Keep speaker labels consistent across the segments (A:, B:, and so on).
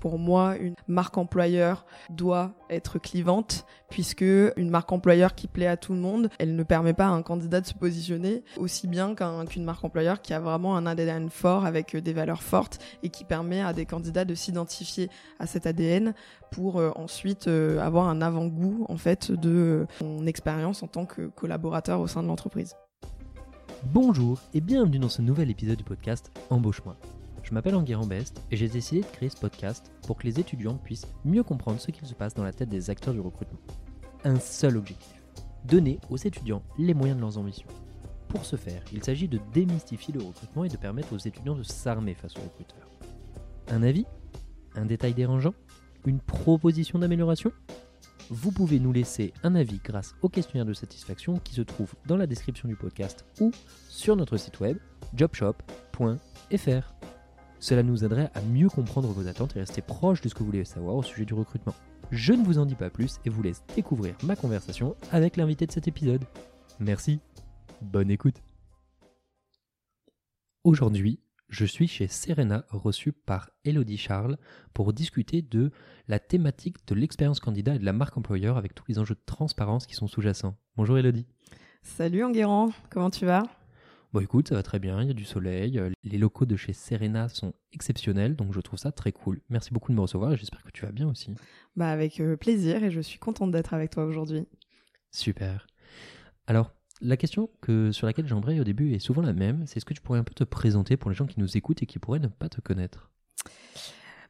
A: pour moi, une marque employeur doit être clivante, puisque une marque employeur qui plaît à tout le monde, elle ne permet pas à un candidat de se positionner aussi bien qu'une marque employeur qui a vraiment un ADN fort avec des valeurs fortes et qui permet à des candidats de s'identifier à cet ADN pour euh, ensuite euh, avoir un avant-goût en fait de son expérience en tant que collaborateur au sein de l'entreprise.
B: Bonjour et bienvenue dans ce nouvel épisode du podcast Embauche-moi. Je m'appelle Enguerrand Best et j'ai décidé de créer ce podcast pour que les étudiants puissent mieux comprendre ce qu'il se passe dans la tête des acteurs du recrutement. Un seul objectif, donner aux étudiants les moyens de leurs ambitions. Pour ce faire, il s'agit de démystifier le recrutement et de permettre aux étudiants de s'armer face aux recruteurs. Un avis? Un détail dérangeant? Une proposition d'amélioration? Vous pouvez nous laisser un avis grâce au questionnaire de satisfaction qui se trouve dans la description du podcast ou sur notre site web jobshop.fr. Cela nous aiderait à mieux comprendre vos attentes et rester proche de ce que vous voulez savoir au sujet du recrutement. Je ne vous en dis pas plus et vous laisse découvrir ma conversation avec l'invité de cet épisode. Merci, bonne écoute. Aujourd'hui, je suis chez Serena, reçu par Elodie Charles, pour discuter de la thématique de l'expérience candidat et de la marque employeur avec tous les enjeux de transparence qui sont sous-jacents. Bonjour Elodie.
A: Salut Enguerrand, comment tu vas?
B: Bon écoute, ça va très bien, il y a du soleil, euh, les locaux de chez Serena sont exceptionnels, donc je trouve ça très cool. Merci beaucoup de me recevoir et j'espère que tu vas bien aussi.
A: Bah avec euh, plaisir et je suis contente d'être avec toi aujourd'hui.
B: Super. Alors, la question que, sur laquelle j'aimerais au début est souvent la même, c'est est-ce que tu pourrais un peu te présenter pour les gens qui nous écoutent et qui pourraient ne pas te connaître?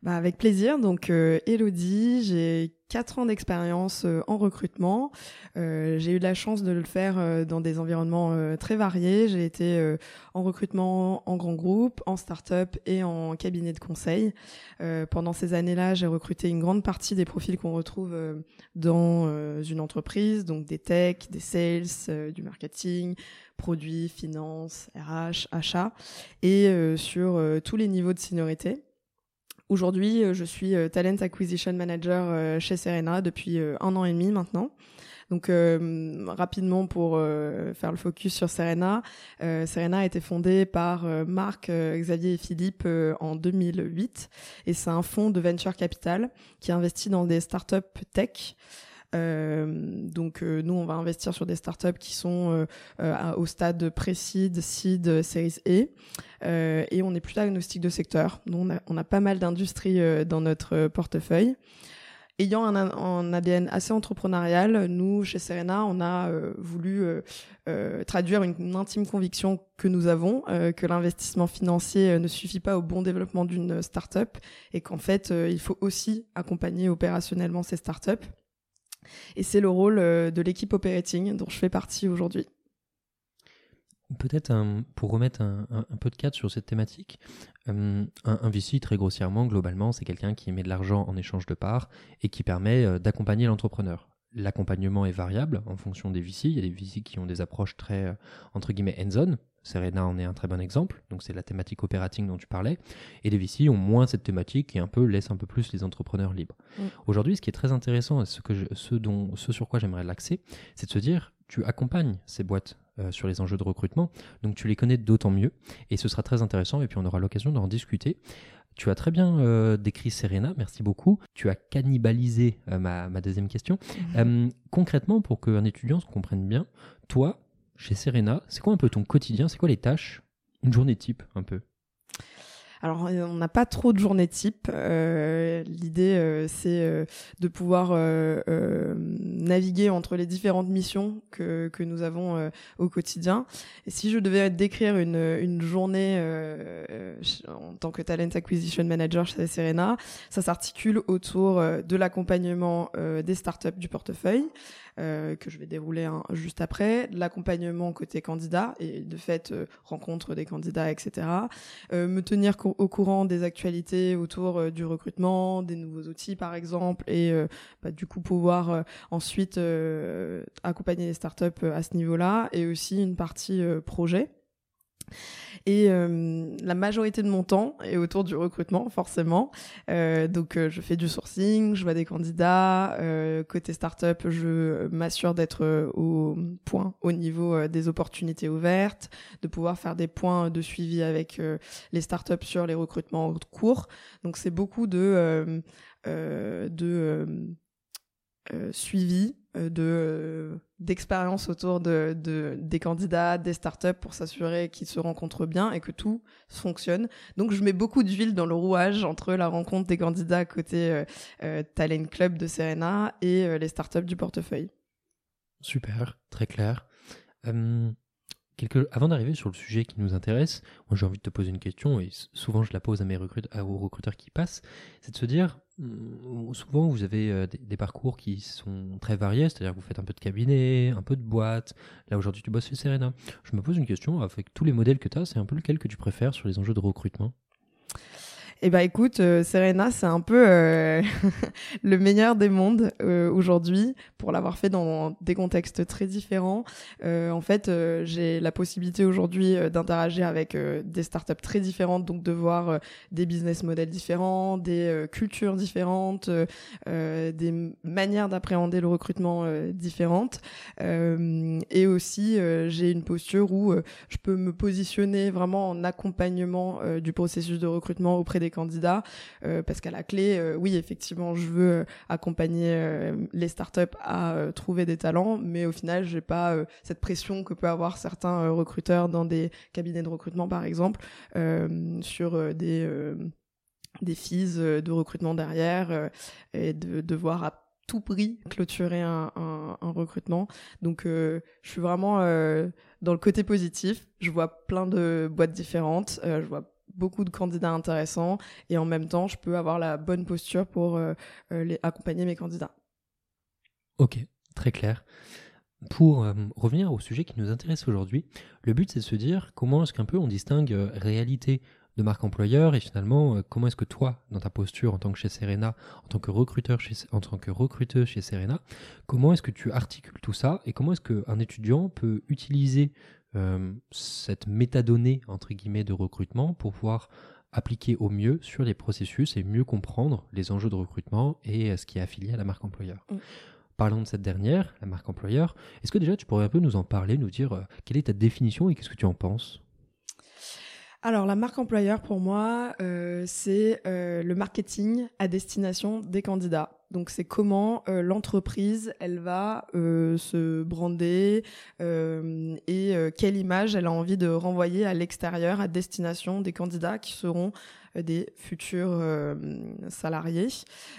A: Bah avec plaisir. Donc euh, Elodie, j'ai 4 ans d'expérience euh, en recrutement. Euh, j'ai eu la chance de le faire euh, dans des environnements très variés. J'ai été en recrutement en grand groupe, en start-up et en cabinet de conseil. pendant ces années-là, j'ai recruté une grande partie des profils qu'on retrouve dans une entreprise, donc des tech, des sales, du marketing, produits, finance, RH, achat, et sur tous les niveaux de seniorité. Aujourd'hui, euh, je suis euh, Talent Acquisition Manager euh, chez Serena depuis un an et demi maintenant. Donc rapidement pour faire le focus sur Serena, Serena a été fondée par Marc, Xavier et Philippe en 2008 et c'est un fonds de venture capital qui investit dans des startups tech. Euh, donc euh, nous, on va investir sur des startups qui sont euh, au stade pré-seed, seed, series A. et on est plutôt agnostique de secteur. Nous, on a, pas mal d'industries dans notre portefeuille ayant un, ADN assez entrepreneurial, nous, chez Serena, on a voulu traduire une, une, intime conviction que nous avons, que l'investissement financier ne suffit pas au bon développement d'une startup et qu'en fait, il faut aussi accompagner opérationnellement ces startups. Et c'est le rôle euh, de l'équipe operating dont je fais partie aujourd'hui.
B: Peut-être pour remettre un, peu de cadre sur cette thématique, euh, un, VC très grossièrement, globalement, c'est quelqu'un qui met de l'argent en échange de parts et qui permet euh, d'accompagner l'entrepreneur. L'accompagnement est variable en fonction des VC. Il y a des VC qui ont des approches très, entre guillemets, hands-on, Serena en est un très bon exemple, donc c'est la thématique operating dont tu parlais, et les VC ont moins cette thématique et un peu laissent un peu plus les entrepreneurs libres. Mm. Aujourd'hui, ce qui est très intéressant, et ce, que ce, dont, ce sur quoi j'aimerais l'axer, c'est de se dire, tu accompagnes ces boîtes euh, sur les enjeux de recrutement, donc tu les connais d'autant mieux, et ce sera très intéressant, et puis on aura l'occasion d'en discuter. Tu as très bien euh, décrit Serena, merci beaucoup. Tu as cannibalisé euh, ma, ma, deuxième question. Mm-hmm. concrètement, pour qu'un étudiant se comprenne bien, toi, chez Serena, c'est quoi un peu ton quotidien? C'est quoi les tâches? Une journée type un peu
A: alors, euh, on n'a pas trop de journées type. Euh, L'idée, euh, c'est euh, de pouvoir euh, naviguer entre les différentes missions que, que nous avons au quotidien. Et si je devais décrire une, une journée en tant que Talent Acquisition Manager chez Serena, ça s'articule autour de l'accompagnement des startups du portefeuille, euh, que je vais dérouler juste après, l'accompagnement côté candidat et de fait euh, rencontre des candidats, etc. Euh, me tenir au courant des actualités autour du recrutement, des nouveaux outils par exemple, et bah, du coup pouvoir ensuite accompagner les startups à ce niveau-là, et aussi une partie projet Et euh, la majorité de mon temps est autour du recrutement, forcément. Euh, donc, euh, je fais du sourcing, je vois des candidats. Côté startup, je m'assure d'être au point, au niveau des opportunités ouvertes, de pouvoir faire des points de suivi avec les startups sur les recrutements en cours. Donc, c'est beaucoup de, de suivi de d'expérience autour de, de, des candidats, des startups pour s'assurer qu'ils se rencontrent bien et que tout fonctionne. Donc je mets beaucoup d'huile dans le rouage entre la rencontre des candidats côté euh, Talent Club de Serena et les startups du portefeuille.
B: Super, très clair. Avant d'arriver sur le sujet qui nous intéresse, moi j'ai envie de te poser une question, et souvent je la pose à mes recruteurs, recruteurs qui passent, c'est de se dire, mm, souvent vous avez euh, des, parcours qui sont très variés, c'est-à-dire que vous faites un peu de cabinet, un peu de boîte, là aujourd'hui tu bosses chez Serena. Je me pose une question, avec tous les modèles que tu as, c'est un peu lequel que tu préfères sur les enjeux de recrutement?
A: Eh ben écoute, euh, Serena, c'est un peu euh, le meilleur des mondes euh, aujourd'hui pour l'avoir fait dans des contextes très différents. en fait, j'ai la possibilité aujourd'hui d'interagir avec des startups très différentes, donc de voir des business models différents, des cultures différentes, des manières d'appréhender le recrutement différentes. et aussi, j'ai une posture où je peux me positionner vraiment en accompagnement du processus de recrutement auprès des candidats, euh, parce qu'à la clé, euh, oui, effectivement, je veux euh, accompagner les startups à trouver des talents, mais au final, j'ai pas cette pression que peut avoir certains recruteurs dans des cabinets de recrutement, par exemple, sur des des fees de recrutement derrière et de devoir à tout prix clôturer un, recrutement. Donc, je suis vraiment dans le côté positif. Je vois plein de boîtes différentes. je vois beaucoup de candidats intéressants et en même temps, je peux avoir la bonne posture pour euh, euh, les, accompagner mes candidats.
B: Ok, très clair. Pour euh, revenir au sujet qui nous intéresse aujourd'hui, le but c'est de se dire comment est-ce qu'un peu on distingue réalité de marque employeur et finalement comment est-ce que toi dans ta posture en tant que chez Serena en tant que recruteur chez, en tant que chez Serena comment est-ce que tu articules tout ça et comment est-ce qu'un étudiant peut utiliser euh, cette métadonnée entre guillemets de recrutement pour pouvoir appliquer au mieux sur les processus et mieux comprendre les enjeux de recrutement et euh, ce qui est affilié à la marque employeur. Mm. Parlons de cette dernière, la marque employeur. Est-ce que déjà tu pourrais un peu nous en parler, nous dire euh, quelle est ta définition et qu'est-ce que tu en penses?
A: Alors la marque employeur pour moi, c'est le marketing à destination des candidats. Donc c'est comment euh, l'entreprise elle va euh, se brander euh, et quelle image elle a envie de renvoyer à l'extérieur à destination des candidats qui seront des futurs salariés.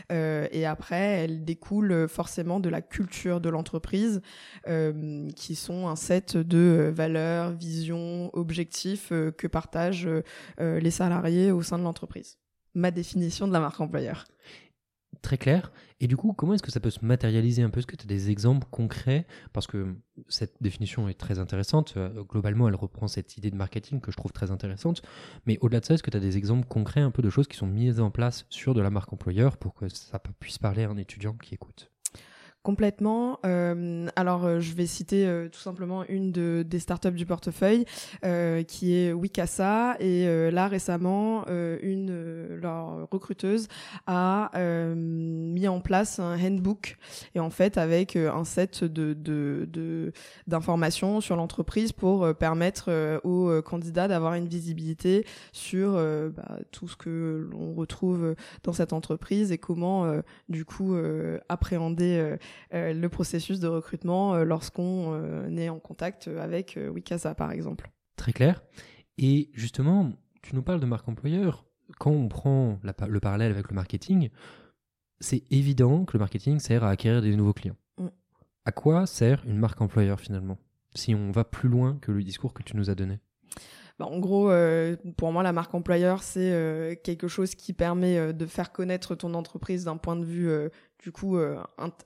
A: et après, elle découle forcément de la culture de l'entreprise, qui sont un set de valeurs, visions, objectifs que partagent les salariés au sein de l'entreprise. Ma définition de la marque employeur
B: très clair. Et du coup, comment est-ce que ça peut se matérialiser un peu? Est-ce que tu as des exemples concrets? Parce que cette définition est très intéressante. Euh, globalement, elle reprend cette idée de marketing que je trouve très intéressante. Mais au-delà de ça, est-ce que tu as des exemples concrets un peu de choses qui sont mises en place sur de la marque employeur pour que ça puisse parler à un étudiant qui écoute?
A: Complètement. Euh, alors, euh, je vais citer euh, tout simplement une de, des startups du portefeuille, qui est Wikasa. Et là, récemment, une leur recruteuse a mis en place un handbook, et en fait, avec un set de d'informations sur l'entreprise pour permettre aux candidats d'avoir une visibilité sur bah, tout ce que l'on retrouve dans cette entreprise et comment, du coup, appréhender le processus de recrutement euh, lorsqu'on euh, est en contact avec Wikasa, par exemple.
B: Très clair. Et justement, tu nous parles de marque employeur. Quand on prend le parallèle avec le marketing, c'est évident que le marketing sert à acquérir des nouveaux clients. Mm. À quoi sert une marque employeur finalement Si on va plus loin que le discours que tu nous as donné?
A: Bah, en gros, pour moi, la marque employeur, c'est quelque chose qui permet de faire connaître ton entreprise d'un point de vue du coup euh,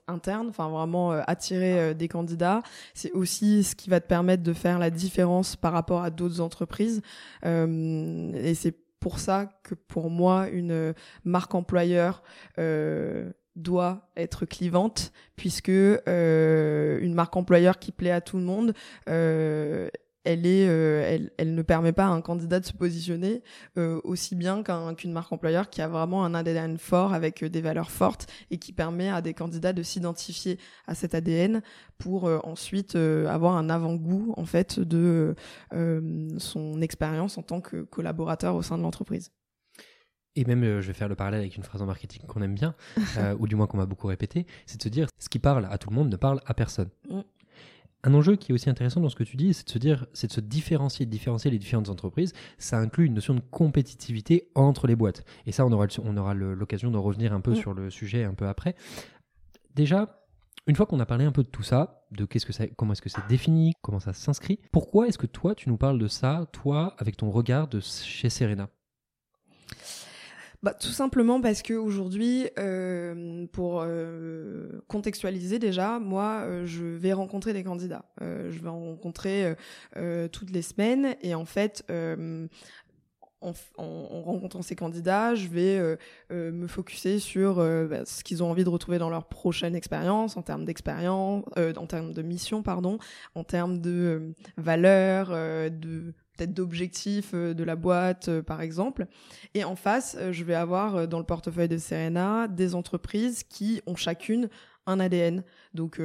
A: interne, enfin vraiment euh, attirer euh, des candidats. C'est aussi ce qui va te permettre de faire la différence par rapport à d'autres entreprises. et c'est pour ça que pour moi une marque employeur doit être clivante puisque une marque employeur qui plaît à tout le monde elle, est, elle, elle, ne permet pas à un candidat de se positionner aussi bien qu'une marque employeur qui a vraiment un ADN fort avec des valeurs fortes et qui permet à des candidats de s'identifier à cet ADN pour ensuite avoir un avant-goût en fait de son expérience en tant que collaborateur au sein de l'entreprise.
B: Et même, euh, je vais faire le parallèle avec une phrase en marketing qu'on aime bien, euh, ou du moins qu'on m'a beaucoup répété, c'est de se dire, ce qui parle à tout le monde ne parle à personne. Mm. Un enjeu qui est aussi intéressant dans ce que tu dis, c'est de se dire, c'est de se différencier, de différencier les différentes entreprises. Ça inclut une notion de compétitivité entre les boîtes. Et ça, on aura, on aura l'occasion de revenir un peu mm. sur le sujet un peu après. Déjà, une fois qu'on a parlé un peu de tout ça, de qu'est-ce que ça, comment est-ce que c'est défini, comment ça s'inscrit, pourquoi est-ce que toi, tu nous parles de ça, toi, avec ton regard de chez Serena?
A: Bah, tout simplement parce que aujourd'hui, euh, pour euh, contextualiser déjà, moi, euh, je vais rencontrer des candidats. je vais en rencontrer toutes les semaines et en fait, en, rencontrant ces candidats, je vais me focuser sur bah, ce qu'ils ont envie de retrouver dans leur prochaine expérience, en termes d'expérience, en termes de mission, pardon, en termes de valeurs, de peut-être d'objectifs euh, de la boîte, euh, par exemple. Et en face, euh, je vais avoir dans le portefeuille de Serena des entreprises qui ont chacune un ADN. Donc,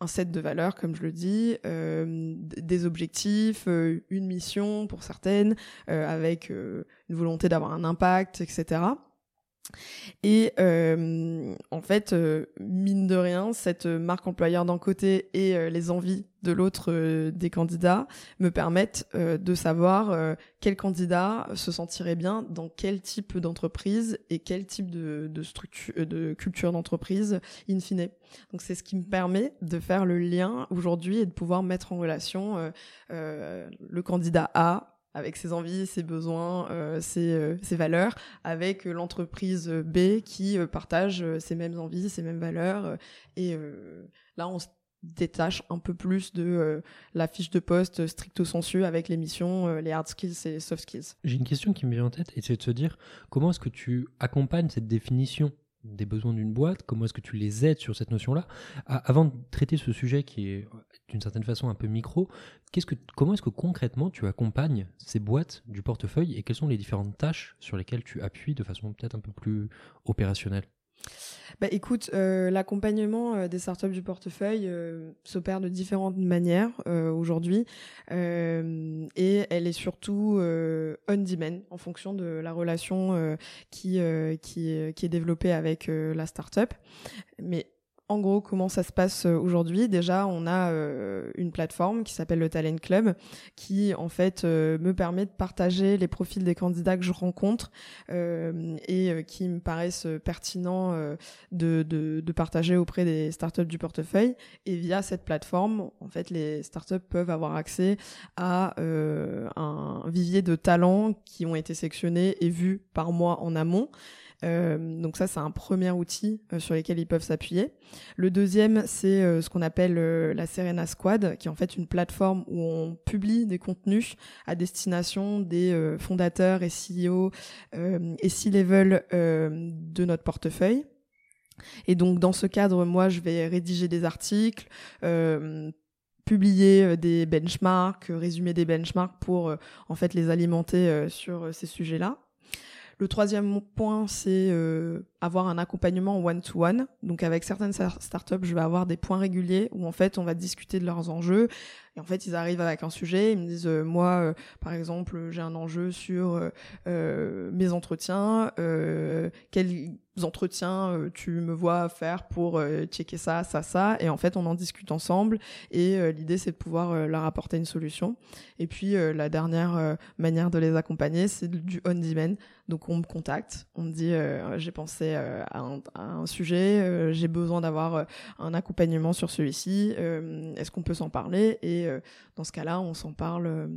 A: un set de valeurs, comme je le dis, des objectifs, une mission pour certaines, avec une volonté d'avoir un impact, etc. Et euh, en fait, euh, mine de rien, cette marque employeur d'un côté et euh, les envies de l'autre des candidats me permettent de savoir quel candidat se sentirait bien dans quel type d'entreprise et quel type de structure, de culture d'entreprise in fine. Donc c'est ce qui me permet de faire le lien aujourd'hui et de pouvoir mettre en relation le candidat A avec ses envies, ses besoins, euh, ses, euh, ses, valeurs, avec euh, l'entreprise B qui partage ses mêmes envies, ses mêmes valeurs. et là, on se détache un peu plus de la fiche de poste stricto sensu avec les missions, les hard skills et soft skills.
B: J'ai une question qui me vient en tête, et c'est de se dire comment est-ce que tu accompagnes cette définition? Des besoins d'une boîte, comment est-ce que tu les aides sur cette notion-là? Avant de traiter ce sujet qui est d'une certaine façon un peu micro, qu'est-ce que, comment est-ce que concrètement tu accompagnes ces boîtes du portefeuille et quelles sont les différentes tâches sur lesquelles tu appuies de façon peut-être un peu plus opérationnelle?
A: Bah, écoute, euh, l'accompagnement euh, des startups du portefeuille euh, s'opère de différentes manières aujourd'hui et elle est surtout on demand en fonction de la relation qui, qui, qui est développée avec la startup. Mais en gros, comment ça se passe euh, aujourd'hui Déjà, on a euh, une plateforme qui s'appelle le Talent Club, qui en fait euh, me permet de partager les profils des candidats que je rencontre et qui me paraissent pertinents de, partager auprès des startups du portefeuille. Et via cette plateforme, en fait, les startups peuvent avoir accès à un vivier de talents qui ont été sélectionnés et vus par moi en amont. Euh, donc ça, c'est un premier outil euh, sur lequel ils peuvent s'appuyer. Le deuxième, c'est euh, ce qu'on appelle la Serena Squad, qui est en fait une plateforme où on publie des contenus à destination des fondateurs et CEO et C-level de notre portefeuille. Et donc dans ce cadre, moi, je vais rédiger des articles, publier des benchmarks, résumer des benchmarks pour en fait les alimenter sur ces sujets-là. Le troisième point, c'est euh, avoir un accompagnement one-to-one. Donc avec certaines startups, je vais avoir des points réguliers où en fait on va discuter de leurs enjeux. Et en fait, ils arrivent avec un sujet, ils me disent, euh, moi, euh, par exemple, j'ai un enjeu sur mes entretiens. quels entretiens tu me vois faire pour checker ça, ça, ça? Et en fait, on en discute ensemble. Et l'idée, c'est de pouvoir leur apporter une solution. Et puis, la dernière manière de les accompagner, c'est du on-demand. Donc on me contacte, on me dit euh, j'ai pensé euh, à, un, sujet, euh, j'ai besoin d'avoir un accompagnement sur celui-ci, est-ce qu'on peut s'en parler? Et dans ce cas-là, on s'en parle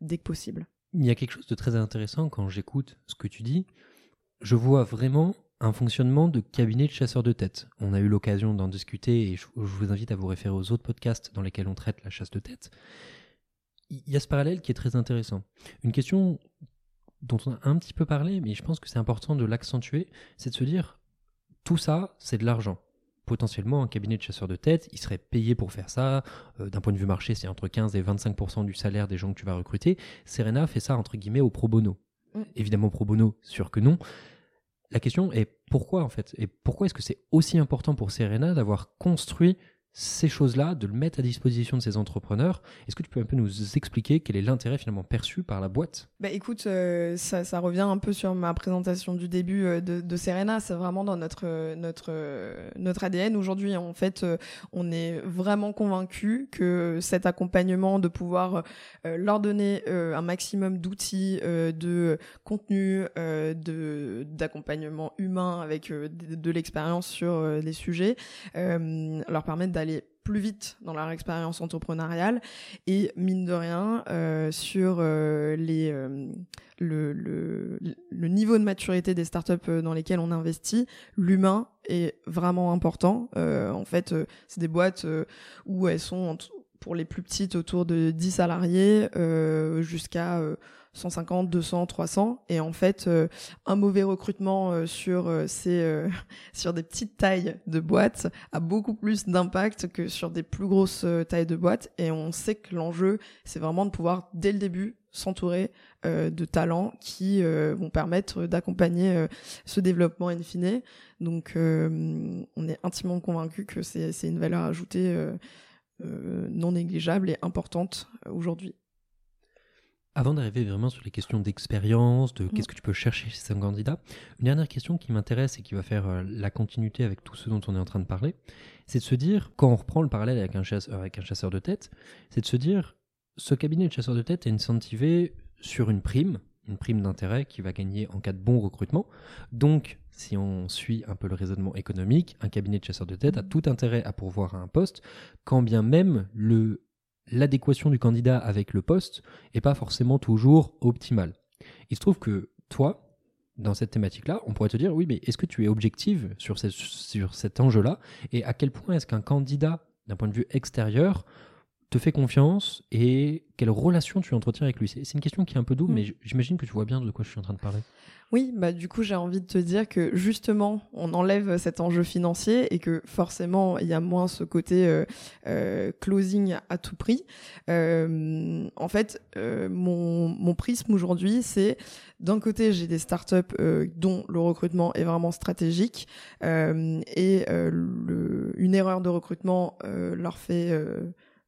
A: dès que possible.
B: Il y a quelque chose de très intéressant quand j'écoute ce que tu dis. Je vois vraiment un fonctionnement de cabinet de chasseur de tête. On a eu l'occasion d'en discuter et je, vous invite à vous référer aux autres podcasts dans lesquels on traite la chasse de tête. Il y a ce parallèle qui est très intéressant. Une question dont on a un petit peu parlé, mais je pense que c'est important de l'accentuer, c'est de se dire, tout ça, c'est de l'argent. potentiellement un cabinet de chasseurs de tête, il serait payé pour faire ça. Euh, d'un point de vue marché, c'est entre 15 et 25% du salaire des gens que tu vas recruter. Serena fait ça entre guillemets au pro bono. Mm. Évidemment pro bono, sûr que non. La question est pourquoi en fait? Et pourquoi est-ce que c'est aussi important pour Serena d'avoir construit ces choses-là, de le mettre à disposition de ces entrepreneurs. Est-ce que tu peux un peu nous expliquer quel est l'intérêt finalement perçu par la boîte?
A: Bah écoute, euh, ça, revient un peu sur ma présentation du début euh, de, Serena. C'est vraiment dans notre notre notre ADN aujourd'hui. En fait, euh, on est vraiment convaincu que cet accompagnement, de pouvoir leur donner un maximum d'outils, de contenu, de d'accompagnement humain avec de, de l'expérience sur les sujets, leur permettre d'aller aller plus vite dans leur expérience entrepreneuriale et mine de rien euh, sur euh, les euh, le, le, le, niveau de maturité des startups dans lesquelles on investit, l'humain est vraiment important. en fait, c'est des boîtes où elles sont pour les plus petites autour de 10 salariés jusqu'à 150, 200, 300. Et en fait, euh, un mauvais recrutement euh, sur euh, ces sur des petites tailles de boîtes a beaucoup plus d'impact que sur des plus grosses tailles de boîtes. Et on sait que l'enjeu, c'est vraiment de pouvoir dès le début s'entourer de talents qui vont permettre d'accompagner ce développement in fine. Donc, on est intimement convaincu que c'est une valeur ajoutée non négligeable et importante aujourd'hui.
B: Avant d'arriver vraiment sur les questions d'expérience, de qu'est-ce que tu peux chercher chez un candidat, une dernière question qui m'intéresse et qui va faire euh, la continuité avec tout ce dont on est en train de parler, c'est de se dire, quand on reprend le parallèle avec un, chasseur, avec un chasseur de tête, c'est de se dire, ce cabinet de chasseur de tête est incentivé sur une prime, une prime d'intérêt qui va gagner en cas de bon recrutement. Donc, si on suit un peu le raisonnement économique, un cabinet de chasseur de tête a tout intérêt à pourvoir à un poste, quand bien même le l'adéquation du candidat avec le poste est pas forcément toujours optimale. Il se trouve que toi, dans cette thématique-là, on pourrait te dire, oui, mais est-ce que tu es objective sur, sur cet enjeu-là? Et à quel point est-ce qu'un candidat, d'un point de vue extérieur, te fait confiance et quelle relation tu entretiens avec lui C'est une question qui est un peu double, mm. mais j'imagine que tu vois bien de quoi je suis en train de parler.
A: Oui, bah du coup j'ai envie de te dire que justement on enlève cet enjeu financier et que forcément il y a moins ce côté euh, euh, closing à tout prix. Euh, en fait, mon, mon prisme aujourd'hui c'est d'un côté j'ai des startups dont le recrutement est vraiment stratégique et le, une erreur de recrutement leur fait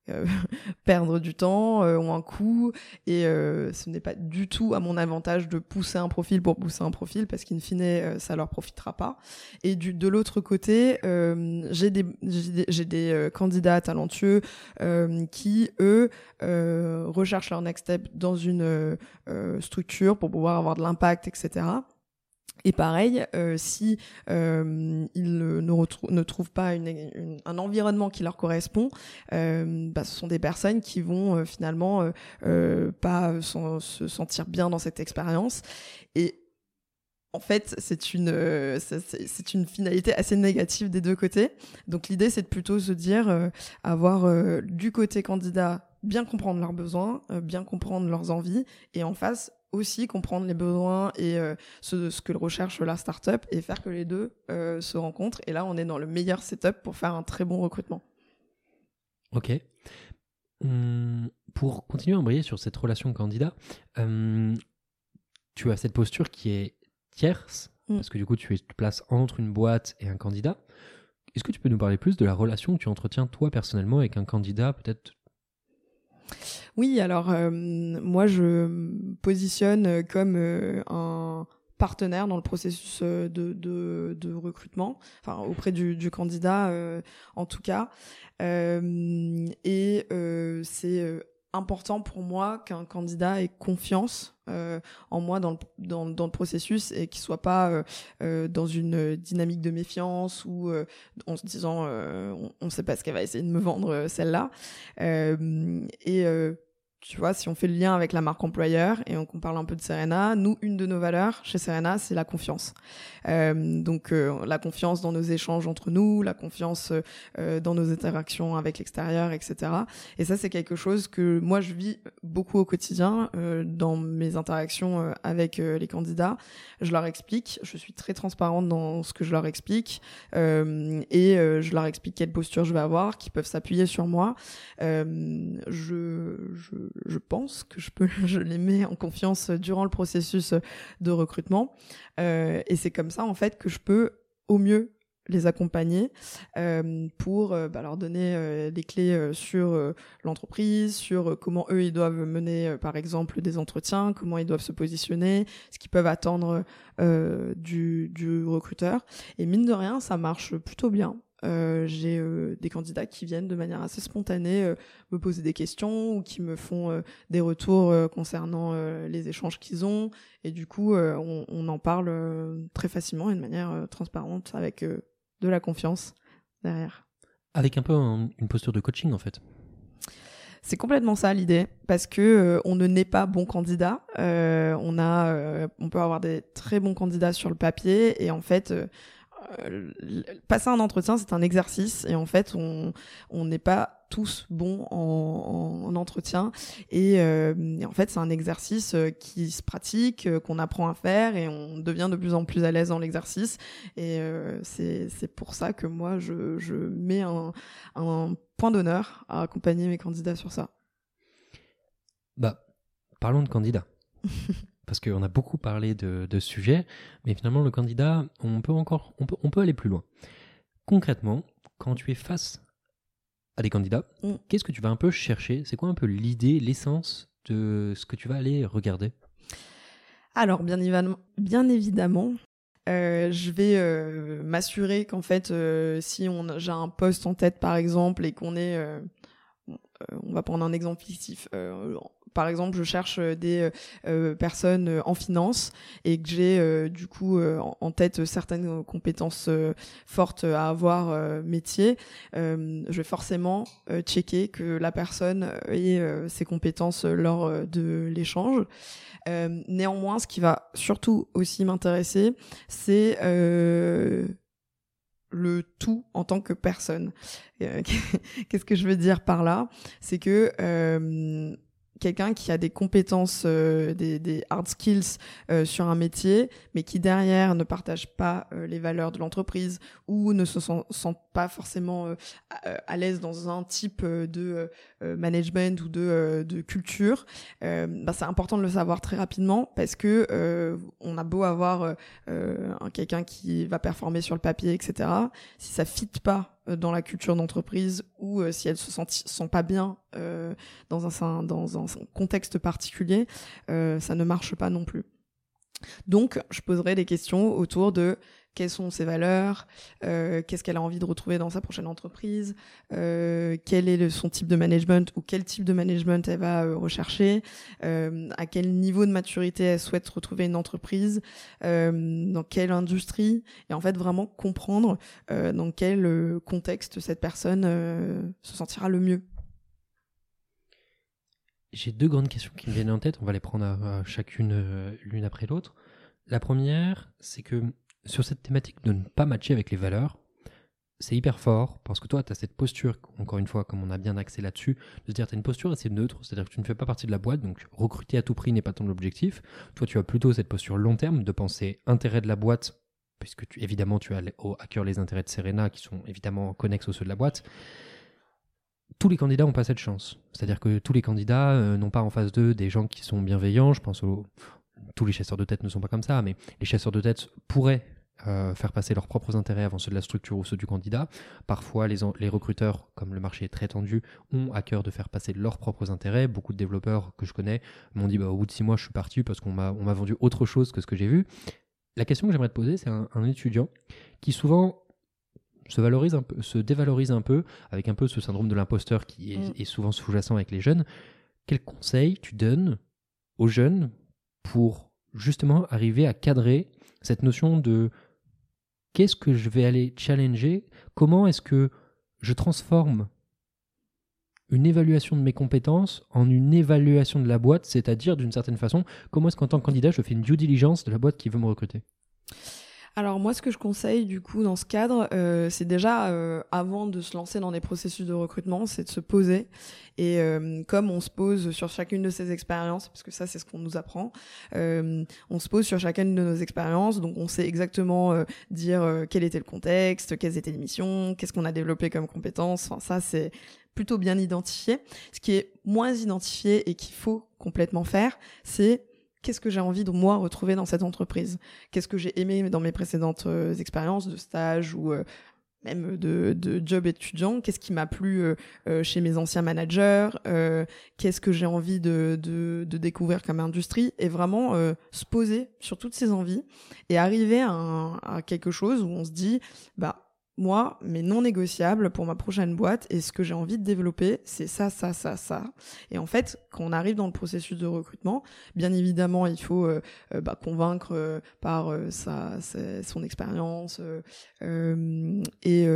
A: perdre du temps, euh, ont un coût, et euh, ce n'est pas du tout à mon avantage de pousser un profil pour pousser un profil, parce qu'in fine, ça leur profitera pas. Et du, de l'autre côté, j'ai des, j'ai des, candidats talentueux qui, eux, recherchent leur next step dans une structure pour pouvoir avoir de l'impact, etc. Et pareil, euh, si euh, ils ne, trouvent pas un environnement qui leur correspond, euh, bah, ce sont des personnes qui vont euh, finalement pas se sentir bien dans cette expérience. Et en fait, c'est une, c'est une finalité assez négative des deux côtés. Donc l'idée, c'est de plutôt se dire, avoir du côté candidat bien comprendre leurs besoins, bien comprendre leurs envies, et en face aussi comprendre les besoins et euh, ce, ce, que recherche la startup et faire que les deux euh, se rencontrent. Et là, on est dans le meilleur setup pour faire un très bon recrutement.
B: Ok. Hum, pour continuer à embrayer sur cette relation candidat, hum, tu as cette posture qui est tierce, mm. parce que du coup, tu te places entre une boîte et un candidat. Est-ce que tu peux nous parler plus de la relation que tu entretiens toi personnellement avec un candidat, peut-être
A: oui, alors euh, moi je me positionne comme euh, un partenaire dans le processus euh, de, recrutement, enfin auprès du, du candidat en tout cas. et c'est important pour moi qu'un candidat ait confiance euh, en moi dans le, dans, le processus et qu'il soit pas euh, euh, dans une dynamique de méfiance ou en se disant on, on sait pas ce qu'elle va essayer de me vendre celle-là tu vois, si on fait le lien avec la marque employeur et qu'on parle un peu de Serena, nous, une de nos valeurs chez Serena, c'est la confiance. Euh, donc, euh, la confiance dans nos échanges entre nous, la confiance euh, dans nos interactions avec l'extérieur, etc. Et ça, c'est quelque chose que moi, je vis beaucoup au quotidien euh, dans mes interactions euh, avec euh, les candidats. Je leur explique, je suis très transparente dans ce que je leur explique et je leur explique quelle posture je vais avoir, qu'ils peuvent s'appuyer sur moi. Je, je, je pense que je peux, je les mets en confiance durant le processus de recrutement. Euh, et c'est comme ça, en fait, que je peux au mieux les accompagner euh, pour euh, bah, leur donner euh, des clés sur l'entreprise, sur comment eux ils doivent mener par exemple des entretiens, comment ils doivent se positionner, ce qu'ils peuvent attendre du, du recruteur. Et mine de rien, ça marche plutôt bien. Euh, j'ai euh, des candidats qui viennent de manière assez spontanée euh, me poser des questions ou qui me font des retours concernant les échanges qu'ils ont et du coup on, on en parle très facilement et de manière transparente avec de la confiance derrière.
B: Avec un peu un- une posture de coaching en fait.
A: C'est complètement ça l'idée, parce que euh, on ne naît pas bon candidat. Euh, on a, euh, on peut avoir des très bons candidats sur le papier, et en fait, passer un entretien, c'est un exercice, et en fait, on on n'est pas tous bons en, en- en entretien, et, euh, et en fait, c'est un exercice euh, qui se pratique, euh, qu'on apprend à faire, et on devient de plus en plus à l'aise dans l'exercice. Et euh, c'est pour ça que moi, je je mets un un point d'honneur à accompagner mes candidats sur ça.
B: Bah, parlons de candidat. Parce qu'on a beaucoup parlé de, de ce sujet, mais finalement, le candidat, on peut encore, on peut, on peut aller plus loin. Concrètement, quand tu es face à des candidats,
A: Mm.
B: qu'est-ce que tu vas un peu chercher? C'est quoi un peu l'idée, l'essence de ce que tu vas aller regarder?
A: Alors, bien évidemment, bien évidemment euh, je vais euh, m'assurer qu'en fait, euh, si on j'ai un poste en tête, par exemple, et qu'on est... on va prendre un exemple fictif. Par exemple, je cherche euh, des euh, euh, personnes en finance et que j'ai du coup en- tête certaines compétences fortes à avoir métier. Je vais forcément checker que la personne ait ces compétences lors de l'échange. Néanmoins, ce qui va surtout aussi m'intéresser, c'est le tout en tant que personne. Qu'est-ce que je veux dire par là? C'est que quelqu'un qui a des compétences, euh, des, des hard skills euh, sur un métier, mais qui derrière ne partage pas euh, les valeurs de l'entreprise ou ne se sent, pas forcément euh, à, à l'aise dans un type euh, de euh, management ou de, euh, de culture, euh, bah, c'est important de le savoir très rapidement parce que euh, on a beau avoir euh, euh, un- quelqu'un qui va performer sur le papier, etc. Si ça fit pas euh, dans la culture d'entreprise ou euh, si elle se sent, sent pas bien euh, dans un dans un contexte particulier, euh, ça ne marche pas non plus. Donc, je poserai des questions autour de quelles sont ses valeurs, euh, qu'est-ce qu'elle a envie de retrouver dans sa prochaine entreprise, euh, quel est son type de management ou quel type de management elle va euh, rechercher, à quel niveau de maturité elle souhaite retrouver une entreprise, dans quelle industrie, et en fait vraiment comprendre dans quel contexte cette personne se sentira le mieux.
B: J'ai deux grandes questions qui me viennent en tête. On va les prendre chacune l'une après l'autre. La première, c'est que sur cette thématique de ne pas matcher avec les valeurs, c'est hyper fort parce que toi, tu as cette posture, encore une fois, comme on a bien axé là-dessus, de se dire tu as une posture assez neutre, c'est-à-dire que tu ne fais pas partie de la boîte, donc recruter à tout prix n'est pas ton objectif. Toi, tu as plutôt cette posture long terme de penser intérêt de la boîte, puisque tu, évidemment, tu as à cœur les intérêts de Serena qui sont évidemment connexes aux ceux de la boîte tous les candidats n'ont pas cette chance. C'est-à-dire que tous les candidats euh, n'ont pas en face d'eux des gens qui sont bienveillants. Je pense aux... Tous les chasseurs de tête ne sont pas comme ça, mais les chasseurs de tête pourraient euh, faire passer leurs propres intérêts avant ceux de la structure ou ceux du candidat. Parfois, les, recruteurs, comme le marché est très tendu, ont à cœur de faire passer leurs propres intérêts. Beaucoup de développeurs que je connais m'ont dit bah, au bout de six mois, je suis parti parce qu'on m'a vendu autre chose que ce que j'ai vu. La question que j'aimerais te poser, c'est un, un étudiant qui souvent se valorise un peu, se dévalorise un peu, avec un peu ce syndrome de l'imposteur qui est,
A: Mm.
B: est souvent sous-jacent avec les jeunes. Quel conseil tu donnes aux jeunes pour justement arriver à cadrer cette notion de qu'est-ce que je vais aller challenger? Comment est-ce que je transforme une évaluation de mes compétences en une évaluation de la boîte, c'est-à-dire d'une certaine façon, comment est-ce qu'en tant que candidat, je fais une due diligence de la boîte qui veut me recruter?
A: Alors moi, ce que je conseille du coup dans ce cadre, euh, c'est déjà euh, avant de se lancer dans des processus de recrutement, c'est de se poser. Et euh, comme on se pose sur chacune de ces expériences, parce que ça c'est ce qu'on nous apprend, on se pose sur chacune de nos expériences, donc on sait exactement dire quel était le contexte, quelles étaient les missions, qu'est-ce qu'on a développé comme compétences. Enfin ça c'est plutôt bien identifié. Ce qui est moins identifié et qu'il faut complètement faire, c'est qu'est-ce que j'ai envie de moi retrouver dans cette entreprise? Qu'est-ce que j'ai aimé dans mes précédentes euh, expériences de stage ou euh, même de, job étudiant? Qu'est-ce qui m'a plu euh, chez mes anciens managers? Qu'est-ce que j'ai envie de, découvrir comme industrie? Et vraiment se poser sur toutes ces envies et arriver à, à quelque chose où on se dit, bah moi, mes non négociables pour ma prochaine boîte et ce que j'ai envie de développer, c'est ça, ça, ça, ça. Et en fait, quand on arrive dans le processus de recrutement, bien évidemment, il faut euh, euh, bah, convaincre euh, par sa, son expérience et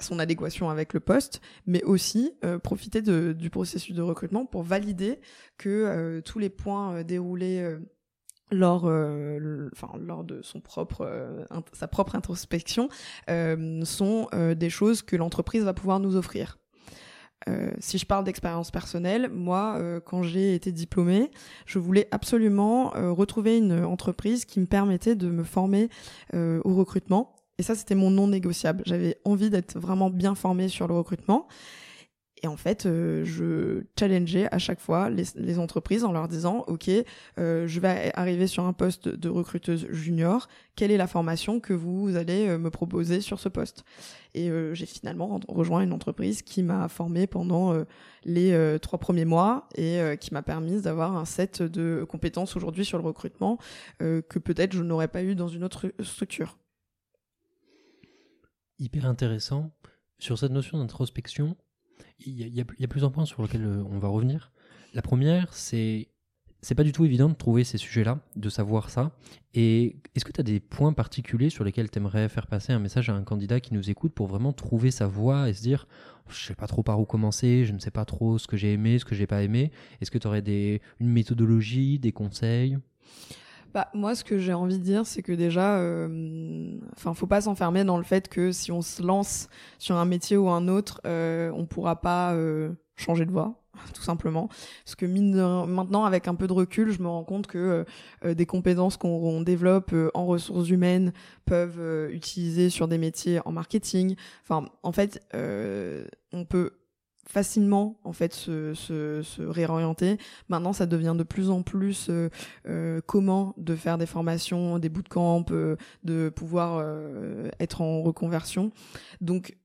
A: son adéquation avec le poste, mais aussi profiter du processus de recrutement pour valider que tous les points déroulés lors, euh, enfin, lors de son propre, euh, sa propre introspection, euh, sont des choses que l'entreprise va pouvoir nous offrir. si je parle d'expérience personnelle, moi, quand j'ai été diplômée, je voulais absolument retrouver une entreprise qui me permettait de me former au recrutement. Et ça, c'était mon non négociable. J'avais envie d'être vraiment bien formée sur le recrutement. Et en fait, euh, je challengeais à chaque fois les, entreprises en leur disant, OK, euh, je vais arriver sur un poste de recruteuse junior, quelle est la formation que vous allez euh, me proposer sur ce poste? Et j'ai finalement rejoint une entreprise qui m'a formée pendant les trois premiers mois et qui m'a permis d'avoir un set de compétences aujourd'hui sur le recrutement que peut-être je n'aurais pas eu dans une autre structure.
B: Hyper intéressant. Sur cette notion d'introspection, il y, a, plusieurs points sur lesquels euh, on va revenir. La première, c'est c'est pas du tout évident de trouver ces sujets-là, de savoir ça. Et est-ce que tu as des points particuliers sur lesquels tu aimerais faire passer un message à un candidat qui nous écoute pour vraiment trouver sa voie et se dire je sais pas trop par où commencer, je ne sais pas trop ce que j'ai aimé, ce que j'ai pas aimé. Est-ce que tu aurais des, une méthodologie, des conseils?
A: Bah, moi, ce que j'ai envie de dire, c'est que déjà, euh, enfin, faut pas s'enfermer dans le fait que si on se lance sur un métier ou un autre, euh, on pourra pas euh, changer de voie, tout simplement. Parce que mine maintenant, avec un peu de recul, je me rends compte que euh, des compétences qu'on développe en ressources humaines peuvent utiliser sur des métiers en marketing. Enfin, en fait, on peut facilement en fait se, se, se, réorienter. Maintenant, ça devient de plus en plus euh, euh de faire des formations, des bootcamps, euh, de pouvoir euh, être en reconversion. Donc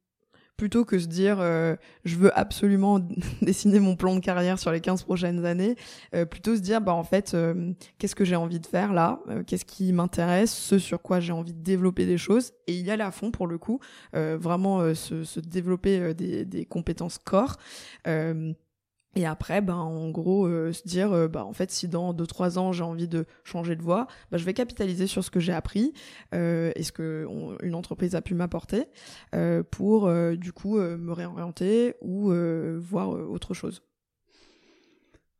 A: plutôt que se dire euh, je veux absolument dessiner mon plan de carrière sur les 15 prochaines années, euh, plutôt se dire bah en fait euh, qu'est-ce que j'ai envie de faire là, qu'est-ce qui m'intéresse, ce sur quoi j'ai envie de développer des choses et y aller à fond pour le coup, vraiment se, se, développer des, des, compétences corps. Et après, ben, en gros, euh, se dire, bah, en fait, si dans 2-3 ans, j'ai envie de changer de voie, bah, je vais capitaliser sur ce que j'ai appris euh, et ce qu'une entreprise a pu m'apporter pour, du coup, me réorienter ou voir autre chose.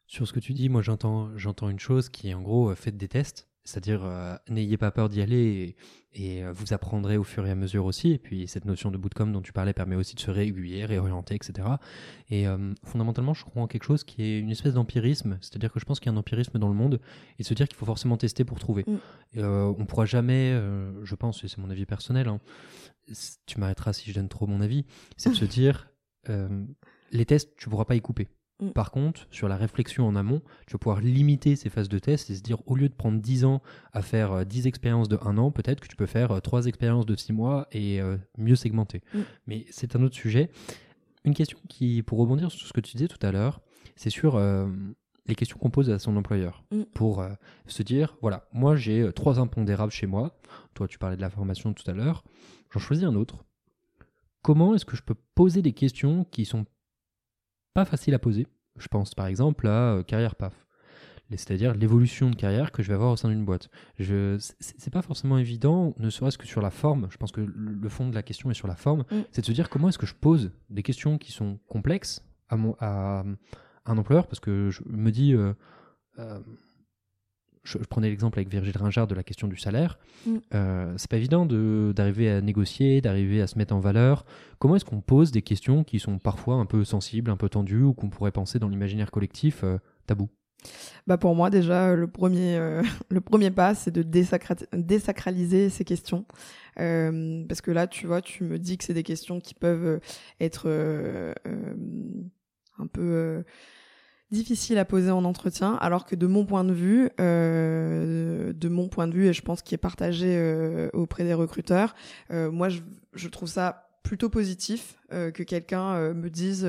B: Sur ce que tu dis, moi, j'entends, j'entends une chose qui est, en gros, faites des tests. C'est-à-dire, euh, n'ayez pas peur d'y aller et, euh, vous apprendrez au fur et à mesure aussi. Et puis, cette notion de bootcamp dont tu parlais permet aussi de se réaiguiller, réorienter, etc. Et euh, fondamentalement, je crois en quelque chose qui est une espèce d'empirisme. C'est-à-dire que je pense qu'il y a un empirisme dans le monde et se dire qu'il faut forcément tester pour trouver. Mm. on pourra jamais, je pense, et c'est mon avis personnel, hein, tu m'arrêteras si je donne trop mon avis, c'est de se dire, les tests, tu pourras pas y couper. Mm. Par contre, sur la réflexion en amont, tu vas pouvoir limiter ces phases de test et se dire, au lieu de prendre 10 ans à faire 10 euh, expériences de 1 an, peut-être que tu peux faire 3 euh, expériences de 6 mois et euh, mieux segmenter. Mm. Mais c'est un autre sujet. Une question qui, pour rebondir sur ce que tu disais tout à l'heure, c'est sur les questions qu'on pose à son employeur. Mm. Pour se dire, voilà, moi j'ai trois impondérables chez moi. Toi, tu parlais de la formation tout à l'heure. J'en choisis un autre. Comment est-ce que je peux poser des questions qui sont pas facile à poser. Je pense par exemple à euh, carrière PAF c'est-à-dire l'évolution de carrière que je vais avoir au sein d'une boîte. Je, c'est pas forcément évident, ne serait-ce que sur la forme. Je pense que le fond de la question est sur la forme. Mm. C'est de se dire comment est-ce que je pose des questions qui sont complexes à, mon, à, un employeur parce que je me dis, je, prenais l'exemple avec Virgile Ringard de la question du salaire. Mm. Euh, c'est pas évident d'arriver à négocier, d'arriver à se mettre en valeur. Comment est-ce qu'on pose des questions qui sont parfois un peu sensibles, un peu tendues, ou qu'on pourrait penser dans l'imaginaire collectif euh, tabou?
A: Bah pour moi déjà le premier euh, le premier pas c'est de désacraliser ces questions euh, parce que là tu vois tu me dis que c'est des questions qui peuvent être un peu difficile à poser en entretien, alors que de mon point de vue, euh, de mon point de vue, et je pense qu'il est partagé euh, auprès des recruteurs, euh, moi je, je, trouve ça plutôt positif que quelqu'un me dise,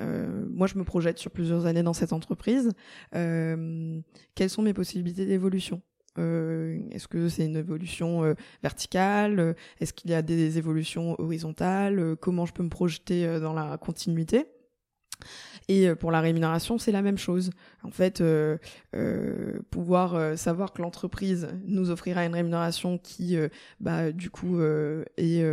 A: moi je me projette sur plusieurs années dans cette entreprise, quelles sont mes possibilités d'évolution? Est-ce que c'est une évolution verticale? Est-ce qu'il y a des évolutions horizontales? Comment je peux me projeter dans la continuité? Et euh, pour la rémunération, c'est la même chose. En fait, euh, euh, pouvoir savoir que l'entreprise nous offrira une rémunération qui, bah, du coup, est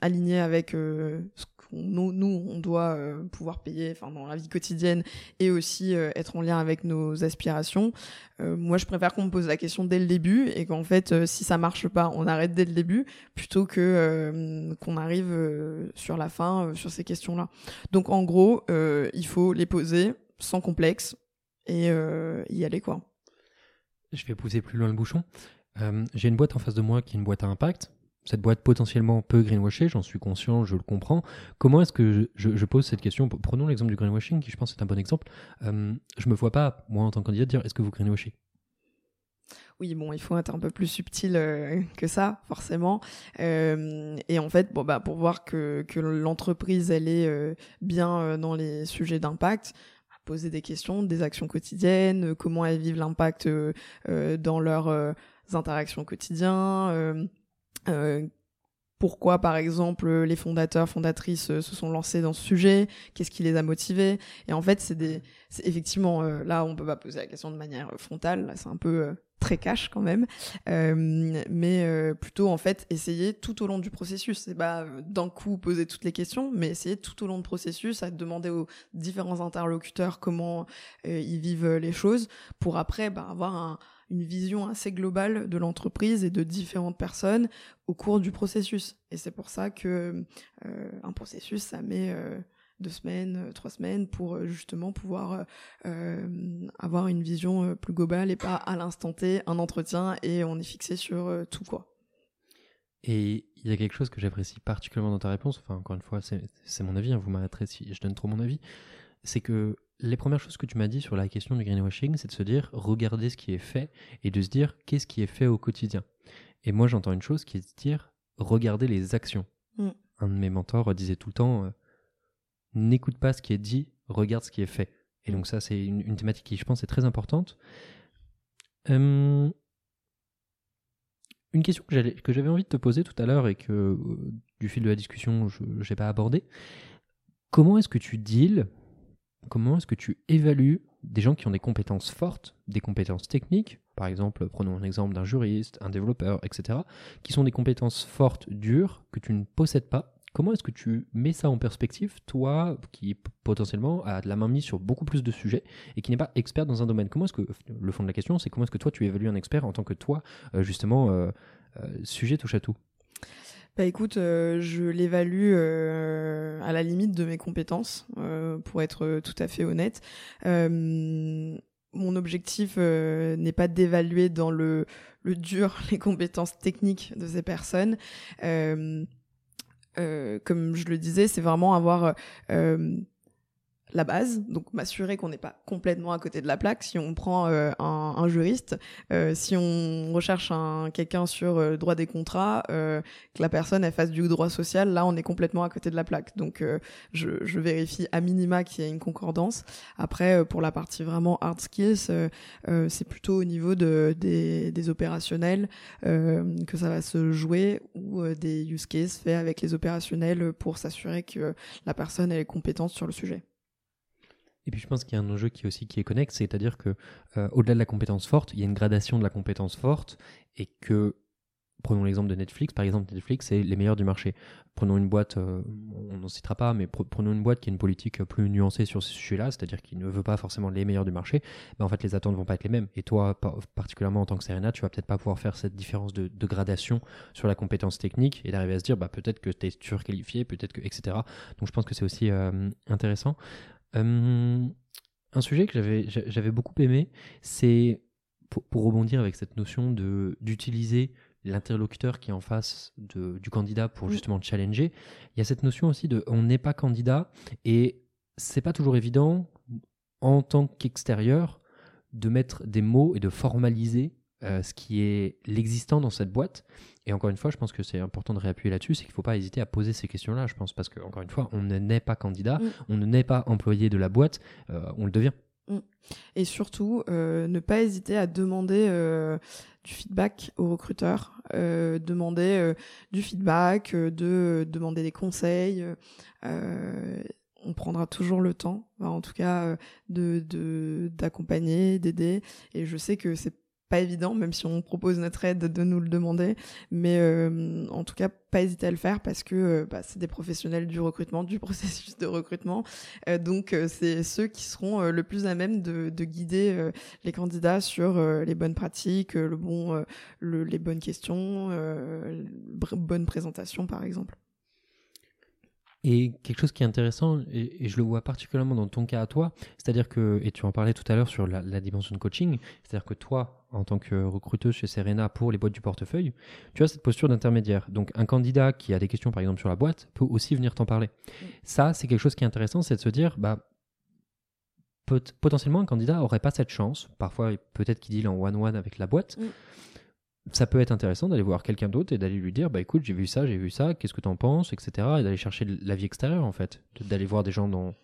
A: alignée avec ce nous, on doit euh, pouvoir payer enfin, dans la vie quotidienne et aussi euh, être en lien avec nos aspirations. Euh, moi, je préfère qu'on me pose la question dès le début et qu'en fait, si ça marche pas, on arrête dès le début plutôt que qu'on arrive sur la fin sur ces questions-là. Donc, en gros, il faut les poser sans complexe et y aller, quoi.
B: Je vais pousser plus loin le bouchon. J'ai une boîte en face de moi qui est une boîte à impact cette boîte potentiellement peut greenwasher, j'en suis conscient, je le comprends. Comment est-ce que je, pose cette question? Prenons l'exemple du greenwashing, qui je pense est un bon exemple. Euh, je me vois pas, moi en tant que candidat, dire est-ce que vous greenwashez?
A: Oui, bon, il faut être un peu plus subtil euh, que ça, forcément. Euh, et en fait, bon, bah, pour voir que, que l'entreprise, elle est euh, bien dans les sujets d'impact, poser des questions, des actions quotidiennes, comment elles vivent l'impact dans leurs interactions quotidiennes euh, pourquoi, par exemple, les fondateurs, fondatrices euh, se sont lancés dans ce sujet, qu'est-ce qui les a motivés? Et en fait, c'est des, effectivement, euh, là, on peut pas poser la question de manière frontale, là, c'est un peu très cash quand même, mais plutôt, en fait, essayer tout au long du processus. C'est pas d'un coup poser toutes les questions, mais essayer tout au long du processus à demander aux différents interlocuteurs comment ils vivent les choses pour après bah, avoir un, une vision assez globale de l'entreprise et de différentes personnes au cours du processus. Et c'est pour ça que euh, un processus, ça met euh, deux semaines, euh, trois semaines pour justement pouvoir avoir une vision plus globale et pas à l'instant T un entretien et on est fixé sur tout quoi.
B: Et il y a quelque chose que j'apprécie particulièrement dans ta réponse, enfin encore une fois c'est mon avis, hein, vous m'arrêterez si je donne trop mon avis, c'est que les premières choses que tu m'as dit sur la question du greenwashing, c'est de se dire, regarder ce qui est fait et de se dire, qu'est-ce qui est fait au quotidien. Et moi, j'entends une chose qui est de dire, regarder les actions. Mm. Un de mes mentors disait tout le temps, euh, n'écoute pas ce qui est dit, regarde ce qui est fait. Et donc ça, c'est une, thématique qui, je pense, est très importante. Une question que j'avais envie de te poser tout à l'heure et que, euh, du fil de la discussion, je n'ai pas abordé. Comment est-ce que tu deals comment est-ce que tu évalues des gens qui ont des compétences fortes, des compétences techniques, par exemple, prenons un exemple d'un juriste, un développeur, etc., qui sont des compétences fortes, dures, que tu ne possèdes pas. Comment est-ce que tu mets ça en perspective, toi qui potentiellement a de la main mise sur beaucoup plus de sujets et qui n'est pas expert dans un domaine? Comment est-ce que, le fond de la question, c'est comment est-ce que toi tu évalues un expert en tant que toi, euh, justement, euh, euh, sujet touche à tout?
A: Bah écoute, euh, je l'évalue euh, à la limite de mes compétences, euh, pour être tout à fait honnête. mon objectif n'est pas d'évaluer dans le, le dur les compétences techniques de ces personnes. comme je le disais, c'est vraiment avoir la base, donc m'assurer qu'on n'est pas complètement à côté de la plaque. Si on prend euh, un, juriste, euh, si on recherche un quelqu'un sur euh, droit des contrats, que la personne elle fasse du droit social, là on est complètement à côté de la plaque. Donc je, je, vérifie à minima qu'il y a une concordance. Après pour la partie vraiment hard skills, c'est plutôt au niveau de, des, des opérationnels que ça va se jouer ou des use cases faits avec les opérationnels pour s'assurer que la personne est compétente sur le sujet.
B: Et puis je pense qu'il y a un enjeu qui aussi qui est connexe, c'est-à-dire que euh, au-delà de la compétence forte, il y a une gradation de la compétence forte et que Prenons l'exemple de Netflix. Par exemple, Netflix, c'est les meilleurs du marché. Prenons une boîte, euh, on n'en citera pas, mais prenons une boîte qui a une politique plus nuancée sur ce sujet-là, c'est-à-dire qui ne veut pas forcément les meilleurs du marché. Mais en fait, les attentes vont pas être les mêmes. Et toi, particulièrement en tant que Serena, tu vas peut-être pas pouvoir faire cette différence de, gradation sur la compétence technique et d'arriver à se dire, bah, peut-être que tu es surqualifié, peut-être que, etc. Donc, je pense que c'est aussi euh, intéressant. Euh, un sujet que j'avais beaucoup aimé, c'est pour, pour, rebondir avec cette notion de d'utiliser l'interlocuteur qui est en face de, du candidat pour mm. justement challenger. Il y a cette notion aussi de on n'est pas candidat et c'est pas toujours évident en tant qu'extérieur de mettre des mots et de formaliser euh, ce qui est l'existant dans cette boîte. Et encore une fois, je pense que c'est important de réappuyer là-dessus, c'est qu'il ne faut pas hésiter à poser ces questions-là, je pense, parce que encore une fois, on ne naît pas candidat, mm. on ne naît pas employé de la boîte, euh, on le devient.
A: Mm. Et surtout, euh, ne pas hésiter à demander du feedback aux recruteurs, euh, demander euh, du feedback, euh, de demander des conseils. on prendra toujours le temps, en tout cas, de d'accompagner, d'aider. Et je sais que c'est pas évident, même si on propose notre aide de nous le demander. Mais euh, en tout cas, pas hésiter à le faire parce que euh, bah, c'est des professionnels du recrutement, du processus de recrutement. Euh, donc, c'est ceux qui seront le plus à même de, de guider les candidats sur les bonnes pratiques, le bon, le, les bonnes questions, bonne présentation, par exemple.
B: Et quelque chose qui est intéressant, et, je le vois particulièrement dans ton cas à toi, c'est-à-dire que, et tu en parlais tout à l'heure sur la, dimension de coaching, c'est-à-dire que toi, en tant que recruteuse chez Serena pour les boîtes du portefeuille, tu as cette posture d'intermédiaire. Donc un candidat qui a des questions par exemple sur la boîte peut aussi venir t'en parler. Ça, c'est quelque chose qui est intéressant, c'est de se dire, bah, potentiellement un candidat n'aurait pas cette chance, parfois peut-être qu'il deal en one-one avec la boîte. Ça peut être intéressant d'aller voir quelqu'un d'autre et d'aller lui dire bah écoute j'ai vu ça j'ai vu ça qu'est-ce que tu en penses etc et d'aller chercher l'avis extérieur en fait. D'aller voir des gens dans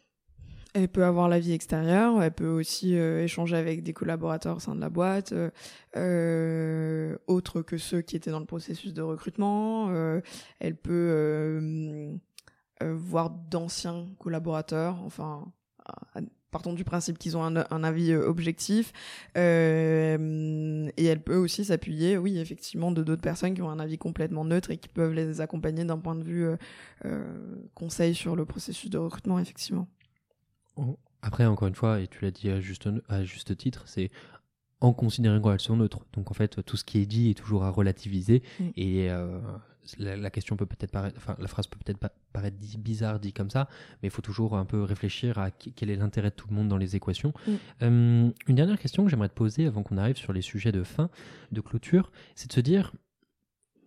A: elle peut avoir l'avis extérieur elle peut aussi euh, échanger avec des collaborateurs au sein de la boîte euh, euh, autres que ceux qui étaient dans le processus de recrutement elle peut voir d'anciens collaborateurs enfin partons du principe qu'ils ont un, avis euh, objectif euh, et elle peut aussi s'appuyer oui effectivement de d'autres personnes qui ont un avis complètement neutre et qui peuvent les accompagner d'un point de vue euh, conseil sur le processus de recrutement effectivement.
B: Après encore une fois et tu l'as dit à juste, à juste titre c'est en considérant qu'elles sont neutres. Donc en fait, tout ce qui est dit est toujours à relativiser mm. et la, question peut peut-être paraître, enfin la phrase peut peut-être paraître bizarre dit comme ça, mais il faut toujours un peu réfléchir à quel est l'intérêt de tout le monde dans les équations. Mm. Euh, une dernière question que j'aimerais te poser avant qu'on arrive sur les sujets de fin, de clôture, c'est de se dire,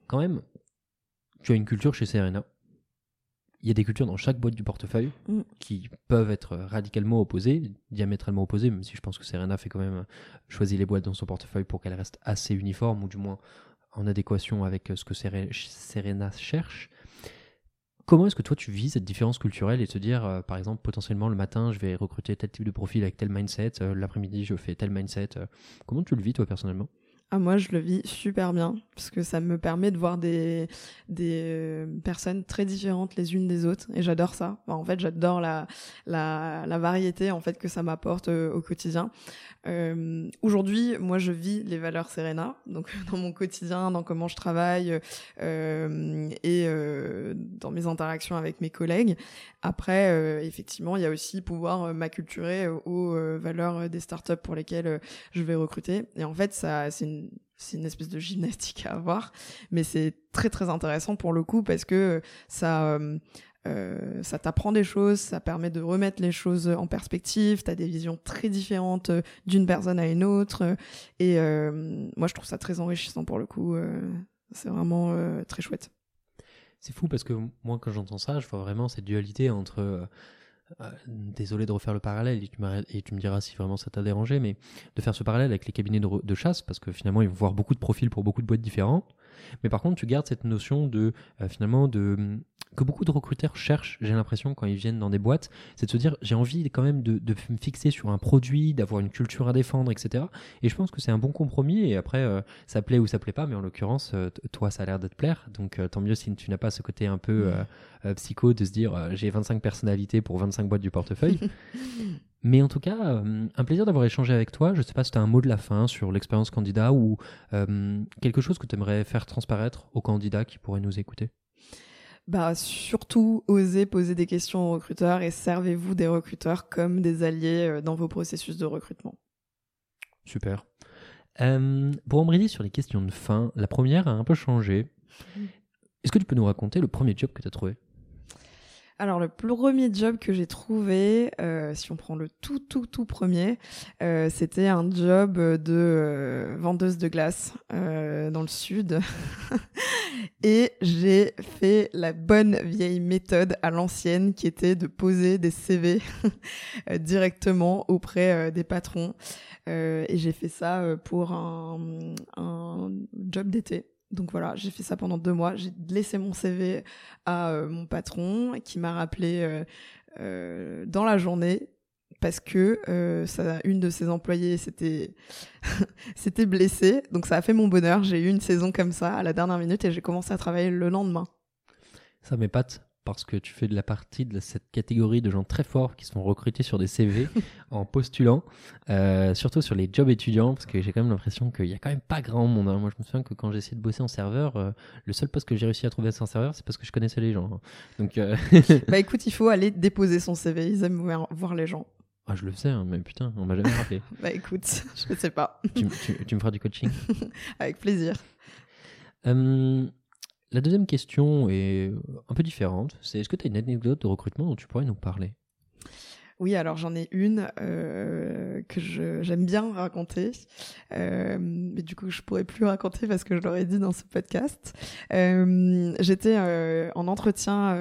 B: quand même, tu as une culture chez Serena. Il y a des cultures dans chaque boîte du portefeuille mm. qui peuvent être radicalement opposées, diamétralement opposées, même si je pense que Serena fait quand même choisir les boîtes dans son portefeuille pour qu'elles restent assez uniformes, ou du moins en adéquation avec euh, ce que Serena cherche. Comment est-ce que toi tu vis cette différence culturelle et te dire, euh, par exemple, potentiellement le matin, je vais recruter tel type de profil avec tel mindset, euh, l'après-midi, je fais tel mindset. comment tu le vis toi personnellement?
A: Ah, moi, je le vis super bien parce que ça me permet de voir des des euh, personnes très différentes les unes des autres et j'adore ça. en fait, j'adore la, la variété en fait que ça m'apporte euh, au quotidien. Euh, Aujourd'hui, moi, je vis les valeurs Serena, donc dans mon quotidien, dans comment je travaille et dans mes interactions avec mes collègues. Après, effectivement, il y a aussi pouvoir m'acculturer aux valeurs des startups pour lesquelles je vais recruter. Et en fait, ça, c'est c'est une espèce de gymnastique à avoir, mais c'est très très intéressant pour le coup parce que ça euh, euh, ça t'apprend des choses, ça permet de remettre les choses en perspective, t'as des visions très différentes euh, d'une personne à une autre, et moi je trouve ça très enrichissant pour le coup, c'est vraiment très chouette.
B: C'est fou parce que moi quand j'entends ça, je vois vraiment cette dualité entre désolé de refaire le parallèle et tu, me diras si vraiment ça t'a dérangé, mais de faire ce parallèle avec les cabinets de, chasse, parce que finalement ils vont voir beaucoup de profils pour beaucoup de boîtes différentes. Mais par contre, tu gardes cette notion de euh, finalement de que beaucoup de recruteurs cherchent, j'ai l'impression, quand ils viennent dans des boîtes, c'est de se dire j'ai envie quand même de, me fixer sur un produit, d'avoir une culture à défendre, etc. Et je pense que c'est un bon compromis. Et après, euh, ça plaît ou ça plaît pas, mais en l'occurrence, euh, toi, ça a l'air de te plaire. Donc euh, tant mieux si tu n'as pas ce côté un peu psycho de se dire j'ai 25 personnalités pour 25 boîtes du portefeuille. mais en tout cas, un plaisir d'avoir échangé avec toi. Je ne sais pas si tu as un mot de la fin sur l'expérience candidat ou quelque chose que tu aimerais faire transparaître aux candidats qui pourraient nous écouter
A: bah, surtout osez poser des questions aux recruteurs et servez-vous des recruteurs comme des alliés euh, dans vos processus de recrutement.
B: Super. Euh, pour embrayer sur les questions de fin, la première a un peu changé. Mm. Est-ce que tu peux nous raconter le premier job que tu as trouvé?
A: Alors le premier job que j'ai trouvé, euh, si on prend le tout tout tout premier, euh, c'était un job de euh, vendeuse de glace dans le sud. Et j'ai fait la bonne vieille méthode à l'ancienne qui était de poser des CV directement auprès des patrons. et j'ai fait ça pour un, un job d'été. Donc voilà, j'ai fait ça pendant deux mois. J'ai laissé mon CV à euh, mon patron qui m'a rappelé euh, euh, dans la journée parce que une de ses employés s'était s'était blessée. Donc ça a fait mon bonheur. J'ai eu une saison comme ça à la dernière minute et j'ai commencé à travailler le lendemain.
B: Ça m'épate parce que tu fais de la partie de cette catégorie de gens très forts qui sont recrutés sur des CV en postulant, euh, surtout sur les jobs étudiants, parce que j'ai quand même l'impression qu'il n'y a quand même pas grand monde. Hein. Moi, je me souviens que quand j'ai essayé de bosser en serveur, euh, le seul poste que j'ai réussi à trouver en serveur, c'est parce que je connaissais les gens. Hein. Donc, euh,
A: bah écoute, il faut aller déposer son CV. Ils aiment voir les gens.
B: Ah, je le sais, hein, mais putain, on m'a jamais rappelé.
A: bah écoute, je ne sais pas.
B: tu, tu, me feras du coaching
A: Avec plaisir.
B: La deuxième question est un peu différente. C'est est-ce que tu as une anecdote de recrutement dont tu pourrais nous parler?
A: Oui, alors j'en ai une euh, que j'aime bien raconter, euh, mais du coup je pourrais plus raconter parce que je l'aurais dit dans ce podcast. Euh, j'étais en entretien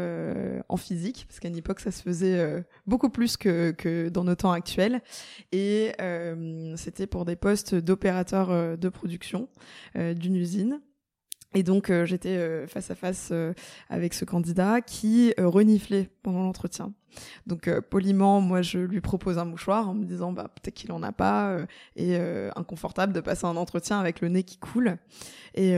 A: en physique parce qu'à une époque ça se faisait beaucoup plus que, que, dans nos temps actuels, et c'était pour des postes d'opérateur de production d'une usine. Et donc euh, j'étais euh, face à face euh, avec ce candidat qui reniflait pendant l'entretien. Donc euh, poliment, moi je lui propose un mouchoir en me disant bah peut-être qu'il en a pas euh, et euh, inconfortable de passer un entretien avec le nez qui coule. Et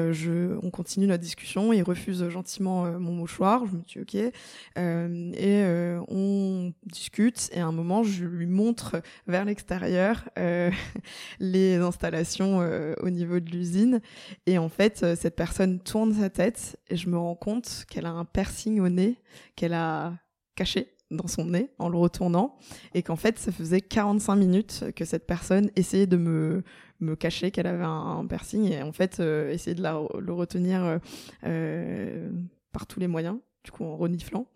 A: on continue la discussion. Il refuse gentiment mon mouchoir. Je me dis ok et on discute. Et à un moment, je lui montre vers l'extérieur les installations au niveau de l'usine. Et en fait, cette personne tourne sa tête et je me rends compte qu'elle a un piercing au nez qu'elle a caché dans son nez en le retournant et qu'en fait ça faisait 45 minutes que cette personne essayait de me, me cacher qu'elle avait un, piercing et en fait euh, essayait de le retenir euh, euh, par tous les moyens du coup en reniflant.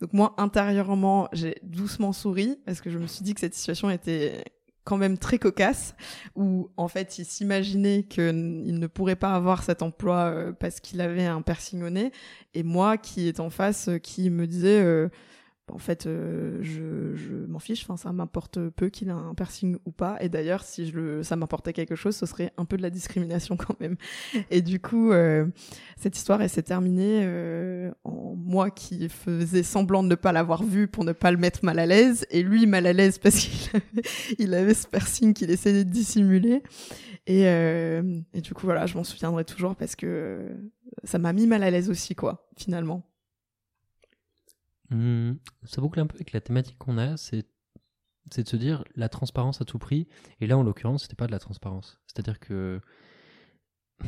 A: Donc moi intérieurement j'ai doucement souri parce que je me suis dit que cette situation était quand même très cocasse où en fait il s'imaginait qu'il ne pourrait pas avoir cet emploi parce qu'il avait un piercing au nez et moi qui est en face qui me disait en fait, euh, je, m'en fiche. Enfin, ça m'importe peu qu'il ait un piercing ou pas. Et d'ailleurs, si je le, ça m'apportait quelque chose, ce serait un peu de la discrimination quand même. Et du coup, euh, cette histoire, s'est terminée euh, en moi qui faisais semblant de ne pas l'avoir vu pour ne pas le mettre mal à l'aise, et lui mal à l'aise parce qu'il avait, avait ce piercing qu'il essayait de dissimuler. Et, et du coup, voilà, je m'en souviendrai toujours parce que ça m'a mis mal à l'aise aussi, quoi, finalement.
B: Mmh, ça boucle un peu avec la thématique qu'on a, c'est de se dire la transparence à tout prix. Et là, en l'occurrence, c'était pas de la transparence. C'est-à-dire que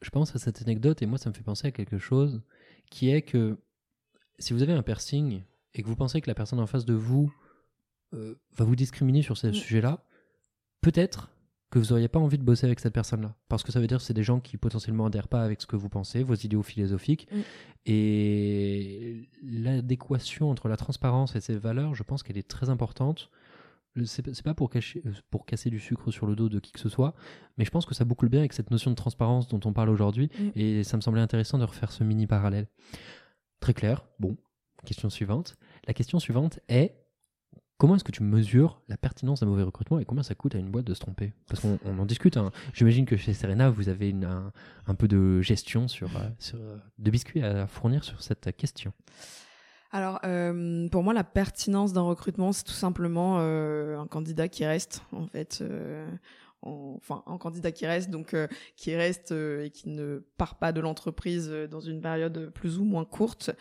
B: je pense à cette anecdote et moi, ça me fait penser à quelque chose qui est que si vous avez un piercing et que vous pensez que la personne en face de vous euh, va vous discriminer sur ce mmh. sujet-là, peut-être que vous n'auriez pas envie de bosser avec cette personne-là. Parce que ça veut dire que c'est des gens qui potentiellement adhèrent pas avec ce que vous pensez, vos idéaux philosophiques. Mm. Et l'adéquation entre la transparence et ses valeurs, je pense qu'elle est très importante. C'est pas pour, cacher, euh, pour casser du sucre sur le dos de qui que ce soit, mais je pense que ça boucle bien avec cette notion de transparence dont on parle aujourd'hui. Mm. Et ça me semblait intéressant de refaire ce mini parallèle. Très clair. Bon, question suivante. La question suivante est Comment est-ce que tu mesures la pertinence d'un mauvais recrutement et combien ça coûte à une boîte de se tromper? Parce qu'on en discute. Hein. J'imagine que chez Serena, vous avez un, peu de gestion sur, sur, de biscuits à fournir sur cette question.
A: Alors, euh, pour moi, la pertinence d'un recrutement, c'est tout simplement euh, un candidat qui reste, en fait. Euh, enfin, un candidat qui reste, donc qui reste et qui ne part pas de l'entreprise dans une période plus ou moins courte,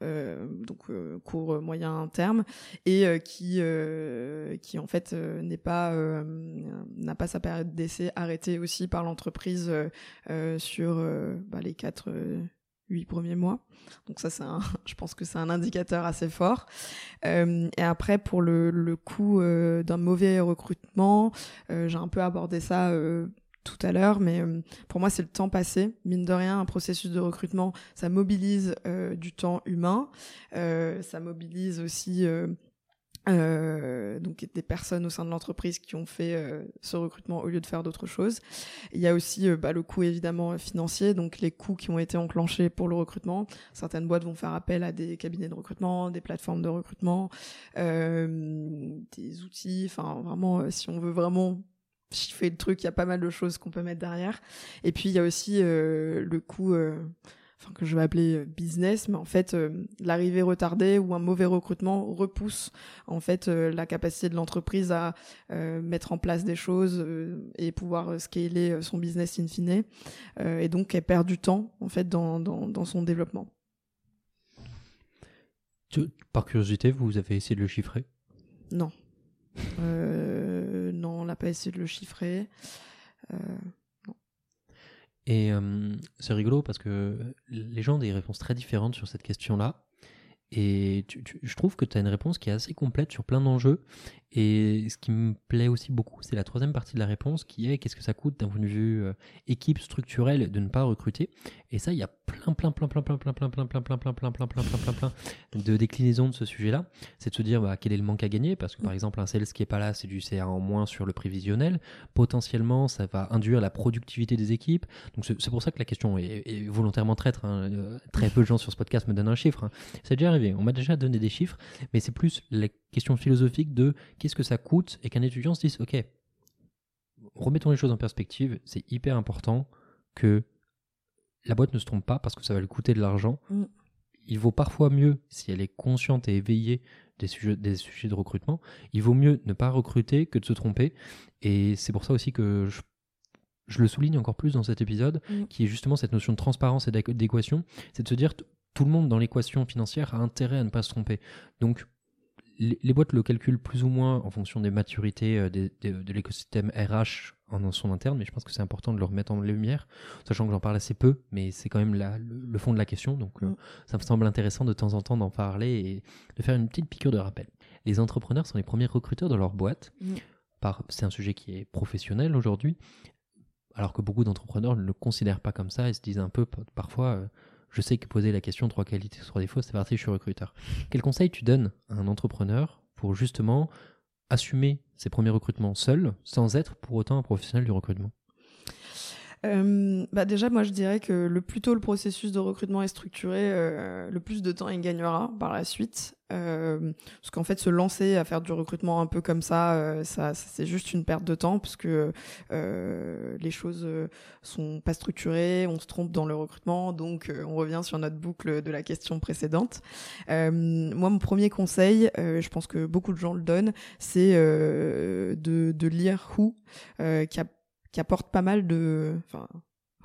A: donc court moyen terme et qui qui en fait n'est pas n'a pas sa période d'essai arrêtée aussi par l'entreprise sur bah, les quatre huit premiers mois. Donc ça, c'est je pense que c'est un indicateur assez fort. Euh, et après, pour le, le coût euh, d'un mauvais recrutement, euh, j'ai un peu abordé ça tout à l'heure, mais pour moi, c'est le temps passé. Mine de rien, un processus de recrutement, ça mobilise du temps humain, ça mobilise aussi euh, donc des personnes au sein de l'entreprise qui ont fait euh, ce recrutement au lieu de faire d'autres choses. Il y a aussi euh, bah, le coût évidemment financier, donc les coûts qui ont été enclenchés pour le recrutement. Certaines boîtes vont faire appel à des cabinets de recrutement, des plateformes de recrutement, des outils. Enfin vraiment, si on veut vraiment chiffrer le truc, il y a pas mal de choses qu'on peut mettre derrière. Et puis il y a aussi le coût enfin que je vais appeler euh, business, mais en fait euh, l'arrivée retardée ou un mauvais recrutement repousse en fait euh, la capacité de l'entreprise à mettre en place des choses et pouvoir scaler son business in fine, et donc elle perd du temps en fait dans, dans, dans son développement.
B: Par curiosité, vous avez essayé de le chiffrer?
A: Non. on n'a pas essayé de le chiffrer.
B: Et euh, c'est rigolo parce que les gens ont des réponses très différentes sur cette question-là. Et je trouve que tu as une réponse qui est assez complète sur plein d'enjeux. Et ce qui me plaît aussi beaucoup, c'est la troisième partie de la réponse qui est qu'est-ce que ça coûte d'un point de vue équipe structurelle de ne pas recruter. Et ça, il y a plein, plein, plein, plein, plein, plein, plein, plein, plein, plein, plein, plein, plein, plein, plein, plein, plein de déclinaisons de ce sujet-là. C'est de se dire bah, quel est le manque à gagner, parce que par exemple, un sales qui est pas là, c'est du CA en moins sur le prévisionnel. Potentiellement, ça va induire la productivité des équipes. Donc c'est pour ça que la question est, volontairement traître. Très peu de gens sur ce podcast me donnent un chiffre. C'est déjà arrivé. On m'a déjà donné des chiffres, mais c'est plus la question philosophique de qu'est-ce que ça coûte et qu'un étudiant se dise, ok, remettons les choses en perspective, c'est hyper important que la boîte ne se trompe pas parce que ça va lui coûter de l'argent. Mm. Il vaut parfois mieux, si elle est consciente et éveillée des sujets, des sujets de recrutement, il vaut mieux ne pas recruter que de se tromper. Et c'est pour ça aussi que je, le souligne encore plus dans cet épisode, mm. qui est justement cette notion de transparence et d'équation, c'est de se dire tout le monde dans l'équation financière a intérêt à ne pas se tromper. Donc les, boîtes le calculent plus ou moins en fonction des maturités euh, de l'écosystème RH en son interne, mais je pense que c'est important de le remettre en lumière, sachant que j'en parle assez peu, mais c'est quand même le, fond de la question, donc euh, mm. ça me semble intéressant de temps en temps d'en parler et de faire une petite piqûre de rappel. Les entrepreneurs sont les premiers recruteurs de leur boîte. Mm. C'est un sujet qui est professionnel aujourd'hui, alors que beaucoup d'entrepreneurs ne le considèrent pas comme ça et se disent un peu parfois... Euh, je sais que poser la question trois qualités, trois défauts, c'est parti, je suis recruteur. Quel conseil tu donnes à un entrepreneur pour justement assumer ses premiers recrutements seul, sans être pour autant un professionnel du recrutement?
A: Euh, bah déjà, moi, je dirais que le plus tôt le processus de recrutement est structuré, euh, le plus de temps il gagnera par la suite. Euh, parce qu'en fait, se lancer à faire du recrutement un peu comme ça, euh, ça, c'est juste une perte de temps parce que les choses sont pas structurées, on se trompe dans le recrutement, donc on revient sur notre boucle de la question précédente. moi, mon premier conseil, je pense que beaucoup de gens le donnent, c'est de, de lire Who, qui a qui apporte pas mal de, enfin,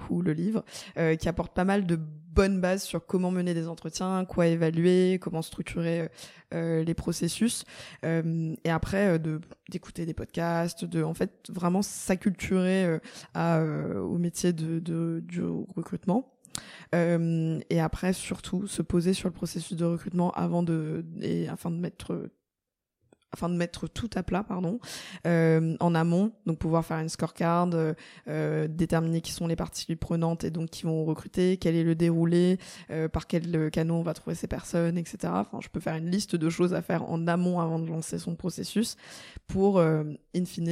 A: ou le livre, euh, qui apporte pas mal de bonnes bases sur comment mener des entretiens, quoi évaluer, comment structurer euh, les processus, euh, et après de d'écouter des podcasts, de en fait vraiment s'acculturer à au métier de, de du recrutement. et après surtout se poser sur le processus de recrutement avant de et afin de mettre afin de mettre tout à plat, pardon, euh, en amont, donc pouvoir faire une scorecard, euh, euh, déterminer qui sont les parties prenantes et donc qui vont recruter, quel est le déroulé, par quel canot on va trouver ces personnes, etc. Enfin, je peux faire une liste de choses à faire en amont avant de lancer son processus pour, in fine,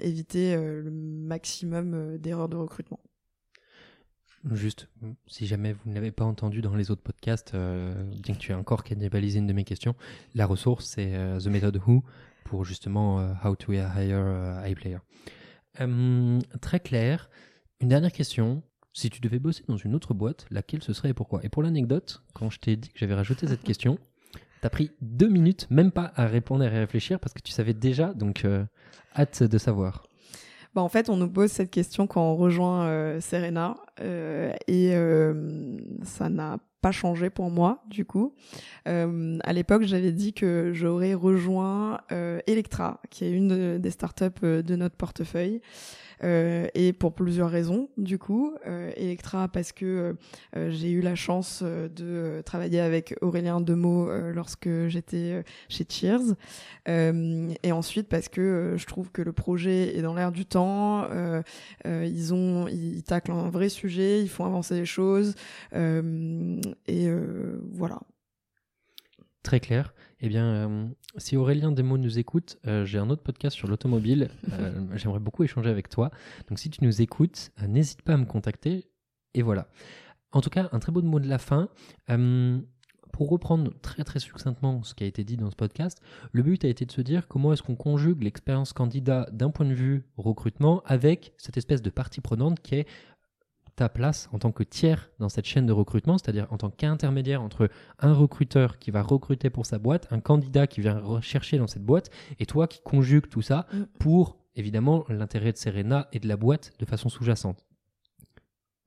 A: éviter le maximum d'erreurs de recrutement.
B: Juste, si jamais vous ne l'avez pas entendu dans les autres podcasts, bien que tu aies encore cannibalisé une de mes questions, la ressource c'est The Method Who pour justement How to Hire a Player. très clair. Une dernière question. Si tu devais bosser dans une autre boîte, laquelle ce serait et pourquoi? Et pour l'anecdote, quand je t'ai dit que j'avais rajouté cette question, t'as pris deux minutes, même pas à répondre et à réfléchir, parce que tu savais déjà, donc euh, hâte de savoir.
A: Bah en fait, on nous pose cette question quand on rejoint euh, Serena, euh, et ça n'a pas changé pour moi, du coup. à l'époque, j'avais dit que j'aurais rejoint Electra, qui est une des startups de notre portefeuille. Euh, et pour plusieurs raisons du coup. Euh, Electra parce que euh, j'ai eu la chance de travailler avec Aurélien Demeaux lorsque j'étais chez Cheers. et ensuite parce que je trouve que le projet est dans l'air du temps. ils ont, ils taclent un vrai sujet, ils font avancer les choses. et voilà.
B: Très clair. Eh bien, euh, si Aurélien Desmots nous écoute, euh, j'ai un autre podcast sur l'automobile. Euh, j'aimerais beaucoup échanger avec toi. Donc, si tu nous écoutes, n'hésite pas à me contacter. Et voilà. En tout cas, un très beau mot de la fin. pour reprendre très très succinctement ce qui a été dit dans ce podcast, le but a été de se dire comment est-ce qu'on conjugue l'expérience candidat d'un point de vue recrutement avec cette espèce de partie prenante qui est ta place en tant que tiers dans cette chaîne de recrutement, c'est-à-dire en tant qu'intermédiaire entre un recruteur qui va recruter pour sa boîte, un candidat qui vient rechercher dans cette boîte, et toi qui conjugue tout ça mm. pour évidemment l'intérêt de Serena et de la boîte de façon sous-jacente.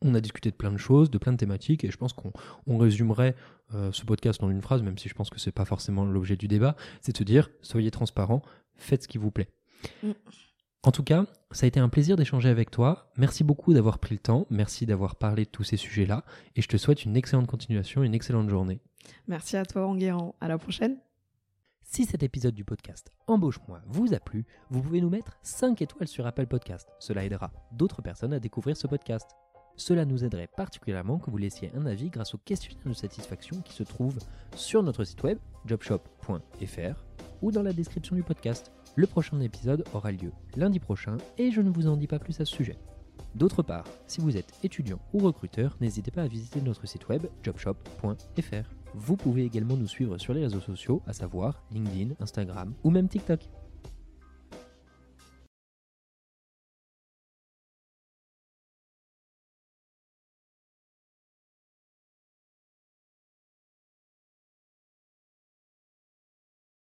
B: On a discuté de plein de choses, de plein de thématiques, et je pense qu'on résumerait euh, ce podcast dans une phrase, même si je pense que ce n'est pas forcément l'objet du débat, c'est de se dire soyez transparent, faites ce qui vous plaît. Mm. En tout cas, ça a été un plaisir d'échanger avec toi. Merci beaucoup d'avoir pris le temps. Merci d'avoir parlé de tous ces sujets-là. Et je te souhaite une excellente continuation, une excellente journée.
A: Merci à toi, Enguerrand. À la prochaine.
B: Si cet épisode du podcast Embauche-moi vous a plu, vous pouvez nous mettre 5 étoiles sur Apple Podcast. Cela aidera d'autres personnes à découvrir ce podcast. Cela nous aiderait particulièrement que vous laissiez un avis grâce au questionnaire de satisfaction qui se trouve sur notre site web jobshop.fr ou dans la description du podcast. Le prochain épisode aura lieu lundi prochain et je ne vous en dis pas plus à ce sujet. D'autre part, si vous êtes étudiant ou recruteur, n'hésitez pas à visiter notre site web jobshop.fr. Vous pouvez également nous suivre sur les réseaux sociaux, à savoir LinkedIn, Instagram ou même TikTok.